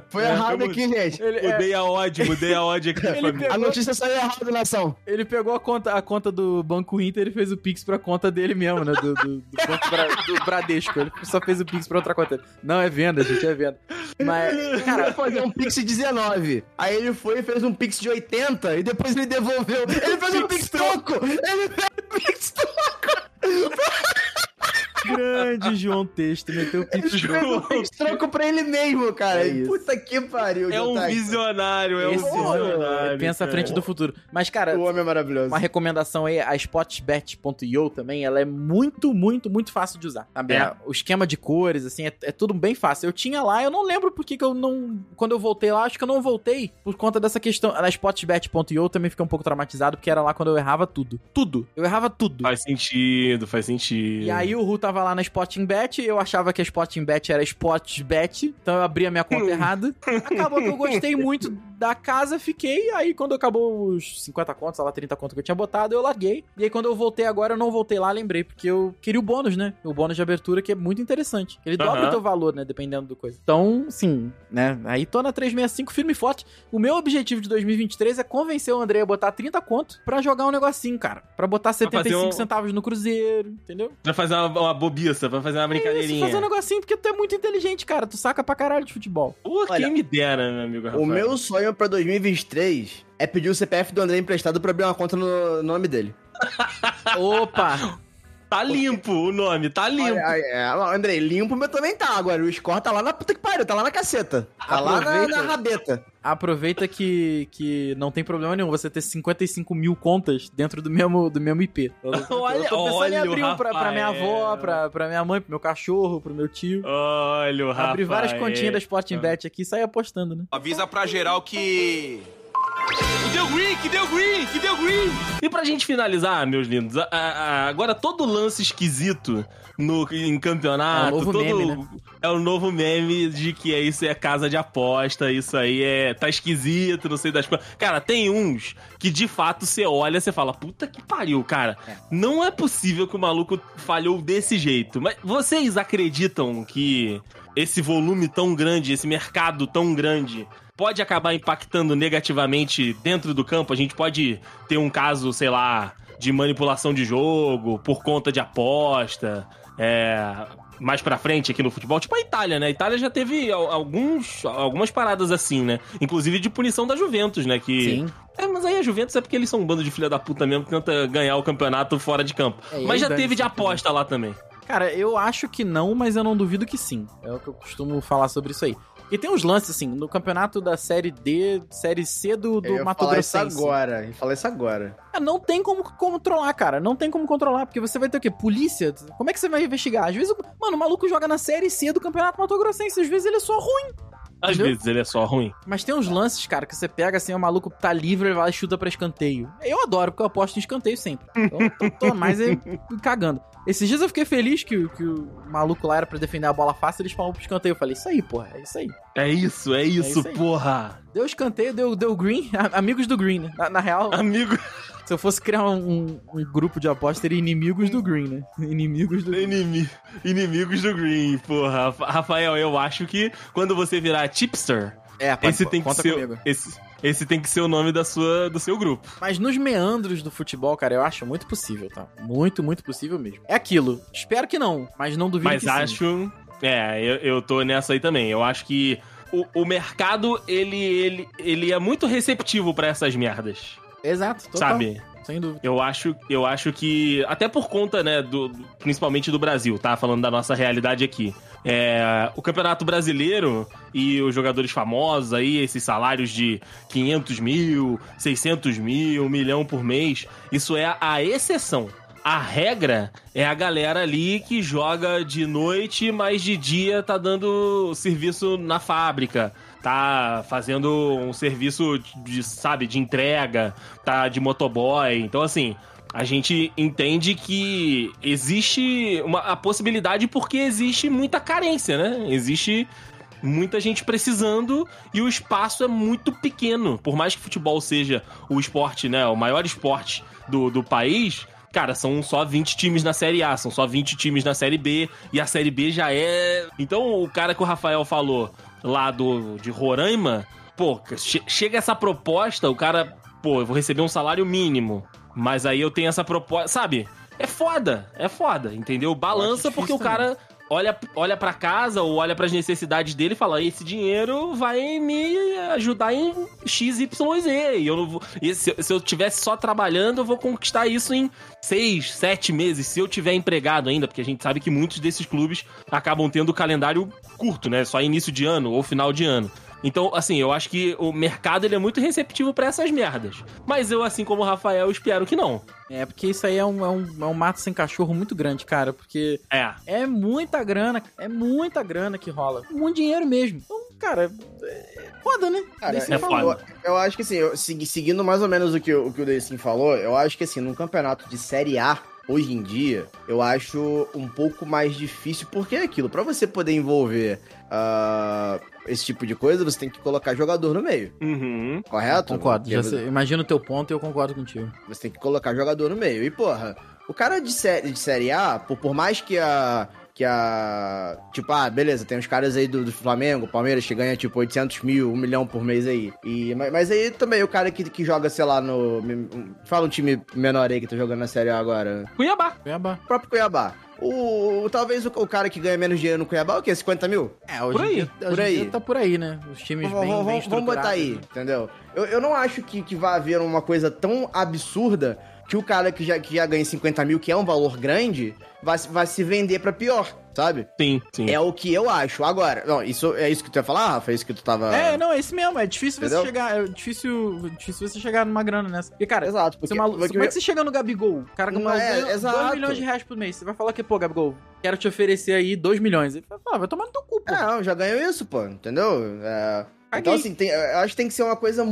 [SPEAKER 4] Foi
[SPEAKER 3] É,
[SPEAKER 4] errado aqui, gente.
[SPEAKER 2] Ele, é,
[SPEAKER 3] Mudei a odd, mudei a odd aqui.
[SPEAKER 2] Pegou-
[SPEAKER 4] A notícia saiu errada, nação.
[SPEAKER 2] ele pegou a conta, a conta do Banco Inter e fez o Pix pra conta dele mesmo, né? Do, do, do Banco Bra- do Bradesco. Ele só fez o Pix pra outra conta. Não, é venda, gente, é venda. Mas,
[SPEAKER 4] Cara, fazer um Pix de 19. Aí ele foi e fez um Pix de 80 e depois ele devolveu. Ele fez um Pix troco! Ele fez um Pix troco!
[SPEAKER 2] grande João Texto meteu o
[SPEAKER 4] fez um Pix troco pra ele mesmo, cara.
[SPEAKER 2] É isso.
[SPEAKER 4] Puta que pariu,
[SPEAKER 3] É um visionário, é um
[SPEAKER 2] Esse
[SPEAKER 3] visionário.
[SPEAKER 2] homem pensa à frente do futuro. Mas, cara,
[SPEAKER 4] O homem é maravilhoso.
[SPEAKER 2] uma recomendação aí, a spotbet.io também, ela é muito, muito, muito fácil de usar. Sabe?
[SPEAKER 3] É.
[SPEAKER 2] O esquema de cores, assim, é, é tudo bem fácil. Eu tinha lá, eu não lembro por que eu não... Quando eu voltei lá, acho que eu não voltei por conta dessa questão. Na spotbet.io também fiquei um pouco traumatizado, porque era lá quando eu errava tudo. Tudo. Eu errava tudo.
[SPEAKER 3] Faz sentido, faz sentido.
[SPEAKER 2] E aí o Ru tava lá na Sporting Bet, eu achava que a Sporting Bet era Sportsbet, então eu abri a minha conta errada. Acabou que eu gostei muito da casa, fiquei, aí quando acabou os 50 contos, sei lá, 30 contos que eu tinha botado, eu larguei. E aí quando eu voltei agora, eu não voltei lá, lembrei, porque eu queria o bônus, né? O bônus de abertura, que é muito interessante. Ele dobra
[SPEAKER 3] Aham.
[SPEAKER 2] o teu valor, né? Dependendo do coisa. Então, sim, né? Aí tô na 365 firme e forte. O meu objetivo de 2023 é convencer o André a botar 30 conto pra jogar um negocinho, cara. Pra botar
[SPEAKER 3] fazer
[SPEAKER 2] 75
[SPEAKER 3] um-
[SPEAKER 2] centavos no Cruzeiro, entendeu?
[SPEAKER 3] Pra fazer uma, uma bobiça, pra fazer uma
[SPEAKER 2] Isso,
[SPEAKER 3] brincadeirinha.
[SPEAKER 2] fazer um negocinho, porque tu é muito inteligente, cara. Tu saca pra caralho de futebol.
[SPEAKER 3] Pô,
[SPEAKER 4] Olha,
[SPEAKER 3] quem me dera, meu amigo Rafael.
[SPEAKER 4] O meu sonho pra 2023 é pedir o CPF do André emprestado pra abrir uma conta no nome dele.
[SPEAKER 2] Opa!
[SPEAKER 3] Tá limpo o nome, tá limpo.
[SPEAKER 4] Olha, é, Andrei, limpo o meu também tá. Agora, o score tá lá na puta que pariu, tá lá na caceta. Tá lá na,
[SPEAKER 2] Aproveita.
[SPEAKER 4] na rabeta.
[SPEAKER 2] Aproveita que, que não tem problema nenhum você ter 55 mil contas dentro do mesmo, do mesmo IP. Eu, eu
[SPEAKER 3] Olha-
[SPEAKER 2] tô pensando em
[SPEAKER 3] olha o
[SPEAKER 2] abrir um pra, pra minha avó, pra, pra minha mãe, pro meu cachorro, pro meu tio.
[SPEAKER 3] Olha o.
[SPEAKER 2] Abrir várias continhas da Sporting Bet aqui e sair apostando, né?
[SPEAKER 5] Avisa pra geral que. Que deu green, que deu green, que deu green!
[SPEAKER 3] E pra gente finalizar, meus lindos, a- a- a- agora todo lance esquisito no, em campeonato,
[SPEAKER 2] É o novo
[SPEAKER 3] todo,
[SPEAKER 2] meme, né?
[SPEAKER 3] é o novo meme de que é isso é casa de aposta, isso aí é tá esquisito, não sei das coisas. Cara, tem uns que de fato você olha, você fala, puta que pariu, cara. Não é possível que o maluco falhou desse jeito. Mas vocês acreditam que esse volume tão grande, esse mercado tão grande pode acabar impactando negativamente dentro do campo? A gente pode ter um caso, sei lá, de manipulação de jogo, por conta de aposta, é, mais pra frente aqui no futebol, tipo a Itália, né? A Itália já teve al- alguns, algumas paradas assim, né? Inclusive de punição da Juventus, né? Que
[SPEAKER 2] Sim.
[SPEAKER 3] é, mas aí a Juventus é porque eles são um bando de filha da puta mesmo que tenta ganhar o campeonato fora de campo.
[SPEAKER 2] É,
[SPEAKER 3] mas já teve de
[SPEAKER 2] também.
[SPEAKER 3] aposta lá também.
[SPEAKER 2] Cara, eu acho que não, mas eu não duvido que sim. É o que eu costumo falar sobre isso aí. E tem uns lances, assim, no campeonato da Série D, Série C do, do Mato
[SPEAKER 4] falar isso agora. Falar isso agora.
[SPEAKER 2] É, não tem como controlar, cara. Não tem como controlar, porque você vai ter o quê? Polícia? Como é que você vai investigar? Às vezes, mano, o maluco joga na Série C do Campeonato Mato Grossense. Às vezes ele é só ruim.
[SPEAKER 3] Às
[SPEAKER 2] Entendeu?
[SPEAKER 3] vezes ele é só ruim.
[SPEAKER 2] Mas tem uns lances, cara, que você pega assim, o maluco tá livre, ele vai lá e chuta pra escanteio. Eu adoro, porque eu aposto em escanteio sempre. Então, tô, tô mais aí cagando. Esses dias eu fiquei feliz que, o- que o maluco lá era pra defender a bola fácil, eles falaram pro escanteio. Eu falei, isso aí, porra, é isso aí.
[SPEAKER 3] É isso, é isso,
[SPEAKER 2] isso aí.
[SPEAKER 3] porra.
[SPEAKER 2] Deu escanteio, deu, deu green, amigos do green, né? Na, na real,
[SPEAKER 3] Amigo,
[SPEAKER 2] se eu fosse criar um, um- grupo de aposta, teria inimigos do green, né? Inimigos do green.
[SPEAKER 3] inimi- inimigos do Green, porra. Rafa- Rafael, eu acho que quando você virar tipster,
[SPEAKER 2] É, pode,
[SPEAKER 3] esse tem que ser
[SPEAKER 2] comigo.
[SPEAKER 3] esse, esse tem que ser o nome da sua do seu grupo.
[SPEAKER 2] Mas nos meandros do futebol, cara, eu acho muito possível, tá? Muito, muito possível mesmo. É aquilo. Espero que não, mas não duvido
[SPEAKER 3] Mas
[SPEAKER 2] que sim.
[SPEAKER 3] acho, é, eu, eu tô nessa aí também. Eu acho que o, o mercado ele, ele ele é muito receptivo pra essas merdas,
[SPEAKER 2] Exato, total.
[SPEAKER 3] sabe?
[SPEAKER 2] Sem dúvida.
[SPEAKER 3] Eu acho, eu acho que, até por conta, né, do, principalmente do Brasil, tá? Falando da nossa realidade aqui. É, o Campeonato Brasileiro e os jogadores famosos aí, esses salários de 500 mil, 600 mil, um milhão por mês, isso é a exceção. A regra é a galera ali que joga de noite, mas de dia tá dando serviço na fábrica, tá fazendo um serviço de, sabe, de entrega, tá de motoboy. Então, assim, a gente entende que existe uma, a possibilidade porque existe muita carência, né? Existe muita gente precisando e o espaço é muito pequeno. Por mais que futebol seja o esporte, né, o maior esporte do, do país, cara, são só 20 times na Série A, são só 20 times na Série B e a Série B já é... Então o cara que o Rafael falou lá do de Roraima, pô, che- chega essa proposta, o cara, pô, eu vou receber um salário mínimo, mas aí eu tenho essa proposta, sabe? É foda, é foda, entendeu? Balança
[SPEAKER 2] difícil
[SPEAKER 3] porque o cara olha, olha para casa ou olha pras necessidades dele e fala: esse dinheiro vai me ajudar em X, Y, Z. E eu não vou. e se, se eu tivesse só trabalhando, eu vou conquistar isso em seis, sete meses, se eu tiver empregado ainda, porque a gente sabe que muitos desses clubes acabam tendo calendário curto, né? Só início de ano ou final de ano. Então, assim, eu acho que o mercado ele é muito receptivo pra essas merdas. Mas eu, assim como o Rafael, espero que não.
[SPEAKER 2] É, porque isso aí é um, é, um, é um mato sem cachorro muito grande, cara. Porque
[SPEAKER 3] É.
[SPEAKER 2] é muita grana, é muita grana que rola. Muito dinheiro mesmo. Então, cara, é foda, né?
[SPEAKER 4] Cara,
[SPEAKER 3] é foda.
[SPEAKER 4] Eu, eu acho que assim, eu, segui- seguindo mais ou menos o que, o- o que o Deicin falou, eu acho que assim, num campeonato de Série A, hoje em dia, eu acho um pouco mais difícil, porque é aquilo, pra você poder envolver ah, esse tipo de coisa, você tem que colocar jogador no meio,
[SPEAKER 3] Uhum.
[SPEAKER 4] correto?
[SPEAKER 2] Concordo. Já
[SPEAKER 4] Porque
[SPEAKER 2] sei- imagino o teu ponto e eu concordo contigo.
[SPEAKER 4] Você tem que colocar jogador no meio. E, porra, o cara de série, de série A, por, por mais que a. Que a. Tipo, ah, beleza, tem uns caras aí do, do Flamengo, Palmeiras, que ganha tipo 800 mil, 1 milhão por mês aí. E, mas, mas aí também o cara que, que joga, sei lá, no. Fala um time menor aí que tá jogando na série A agora.
[SPEAKER 3] Cuiabá.
[SPEAKER 2] Cuiabá.
[SPEAKER 4] O próprio Cuiabá. O, o- talvez o, o cara que ganha menos dinheiro no Cuiabá, é o quê? 50 mil?
[SPEAKER 2] É, hoje
[SPEAKER 3] Por aí,
[SPEAKER 2] dia,
[SPEAKER 4] por aí.
[SPEAKER 2] dia tá por aí, né? Os times
[SPEAKER 4] Vamos,
[SPEAKER 2] bem,
[SPEAKER 4] vamos-
[SPEAKER 2] bem
[SPEAKER 4] vamos botar aí,
[SPEAKER 2] estruturados.
[SPEAKER 4] entendeu? Eu, eu não acho que, que vai haver uma coisa tão absurda que o cara que já, que já ganha 50 mil, que é um valor grande, vai, se- vai se vender pra pior, sabe?
[SPEAKER 3] Sim, sim.
[SPEAKER 4] É o que eu acho. Agora, não, isso é isso que tu ia falar, Rafa? É isso que tu tava.
[SPEAKER 2] É, não, é isso mesmo. É difícil
[SPEAKER 4] Entendeu?
[SPEAKER 2] você chegar. É difícil, difícil você chegar numa grana nessa. Porque, cara,
[SPEAKER 4] Exato,
[SPEAKER 2] você
[SPEAKER 4] porque,
[SPEAKER 2] é malu-
[SPEAKER 4] porque
[SPEAKER 2] como é que você chega no Gabigol? O cara
[SPEAKER 4] Não
[SPEAKER 2] ganha
[SPEAKER 4] é,
[SPEAKER 2] 2
[SPEAKER 4] exato.
[SPEAKER 2] milhões de reais por mês. Você vai falar que, pô, Gabigol, quero te oferecer aí 2 milhões. Ele vai falar, vai tomar no teu cu, pô.
[SPEAKER 4] É, não, já ganhou isso, pô, entendeu? É. Então, assim, tem- eu acho que tem que ser uma coisa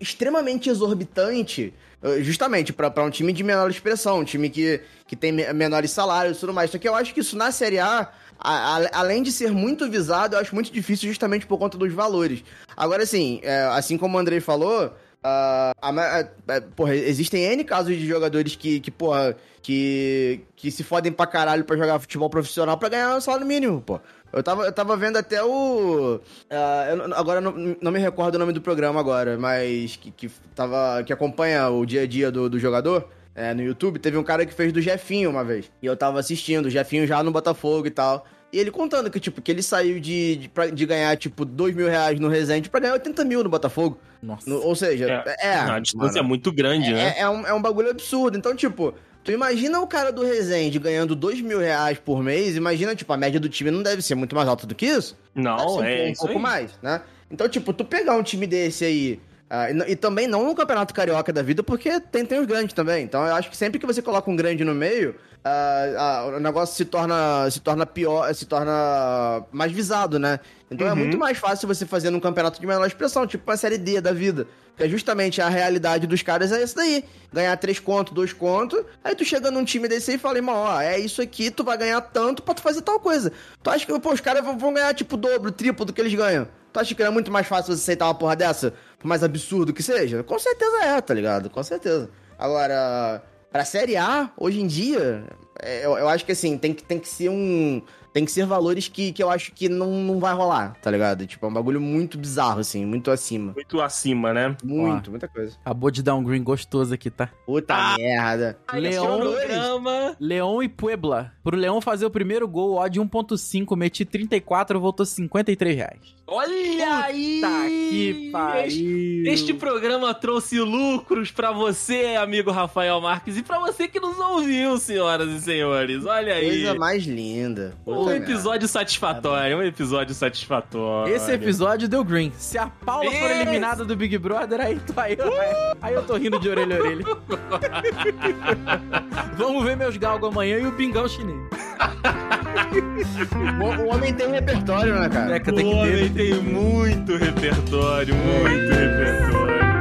[SPEAKER 4] extremamente exorbitante, justamente pra pra um time de menor expressão, um time que, que tem me- menores salários e tudo mais. Só que eu acho que isso na Série A, a- a- além de ser muito visado, eu acho muito difícil justamente por conta dos valores. Agora, assim, é, assim como o Andrei falou. ah, a ma- é, é, porra, existem N casos de jogadores que, que porra, que, que se fodem pra caralho pra jogar futebol profissional pra ganhar um salário mínimo, pô. Eu tava, eu tava vendo até o. ah, eu não- agora não, não me recordo o nome do programa agora, mas que, que, tava, que acompanha o dia a dia do, do jogador. é, no YouTube, teve um cara que fez do Jefinho uma vez. E eu tava assistindo, o Jefinho já no Botafogo e tal. E ele contando que, tipo, que ele saiu de, de, pra- de ganhar, tipo, 2 mil reais no Resende pra ganhar 80 mil no Botafogo.
[SPEAKER 2] Nossa.
[SPEAKER 4] No- ou seja, é.
[SPEAKER 3] a distância é
[SPEAKER 4] mano,
[SPEAKER 3] muito grande, né?
[SPEAKER 4] é, é um, é um bagulho absurdo. Então, tipo, tu imagina o cara do Resende ganhando 2 mil reais por mês, imagina, tipo, a média do time não deve ser muito mais alta do que isso.
[SPEAKER 3] Não,
[SPEAKER 4] um,
[SPEAKER 3] é
[SPEAKER 4] um
[SPEAKER 3] isso
[SPEAKER 4] pouco
[SPEAKER 3] aí.
[SPEAKER 4] mais, né? Então, tipo, tu pegar um time desse aí. ah, e, e também não no Campeonato Carioca da vida, porque tem, tem os grandes também. Então eu acho que sempre que você coloca um grande no meio, ah, ah, o negócio se torna, se torna pior, se torna mais visado, né? Então é
[SPEAKER 3] Uhum.
[SPEAKER 4] muito mais fácil você fazer num campeonato de menor expressão, tipo uma série D da vida. Que é justamente a realidade dos caras é isso daí. Ganhar três contos, dois contos. Aí tu chega num time desse aí e fala, irmão, ó, é isso aqui, tu vai ganhar tanto pra tu fazer tal coisa. Tu acha que, pô, os caras vão- ganhar, tipo, o dobro, triplo do que eles ganham? Tu acha que é muito mais fácil você aceitar uma porra dessa? Por mais absurdo que seja? Com certeza é, tá ligado? Com certeza. Agora, pra Série A, hoje em dia, é, eu, eu acho que assim, tem que, tem que ser um. Tem que ser valores que, que eu acho que não, não vai rolar, tá ligado? Tipo, é um bagulho muito bizarro, assim, muito acima.
[SPEAKER 3] Muito acima, né?
[SPEAKER 4] Muito, muita coisa.
[SPEAKER 2] Acabou de dar um green gostoso aqui, tá?
[SPEAKER 4] Puta
[SPEAKER 3] Ah.
[SPEAKER 4] merda.
[SPEAKER 2] Leão- e Puebla. Pro Leão fazer o primeiro gol, odd 1.5, meti 34, voltou 53 reais.
[SPEAKER 3] Olha aí!
[SPEAKER 2] Tá que
[SPEAKER 3] Este,
[SPEAKER 2] pariu.
[SPEAKER 3] este programa trouxe lucros pra você, amigo Rafael Marques, e pra você que nos ouviu, senhoras e senhores. Olha aí.
[SPEAKER 4] Coisa mais linda.
[SPEAKER 3] Um
[SPEAKER 4] Puta
[SPEAKER 3] episódio satisfatório, um episódio satisfatório.
[SPEAKER 2] Esse episódio deu green. Se a Paula for
[SPEAKER 3] Esse-
[SPEAKER 2] eliminada do Big Brother, aí, tu- aí, aí, aí eu tô rindo de orelha a orelha. Vamos ver meus galgos amanhã e o pingão chinês.
[SPEAKER 4] O, homem tem um repertório, né, cara?
[SPEAKER 2] É que tem que ter.
[SPEAKER 3] Tem muito repertório, muito repertório.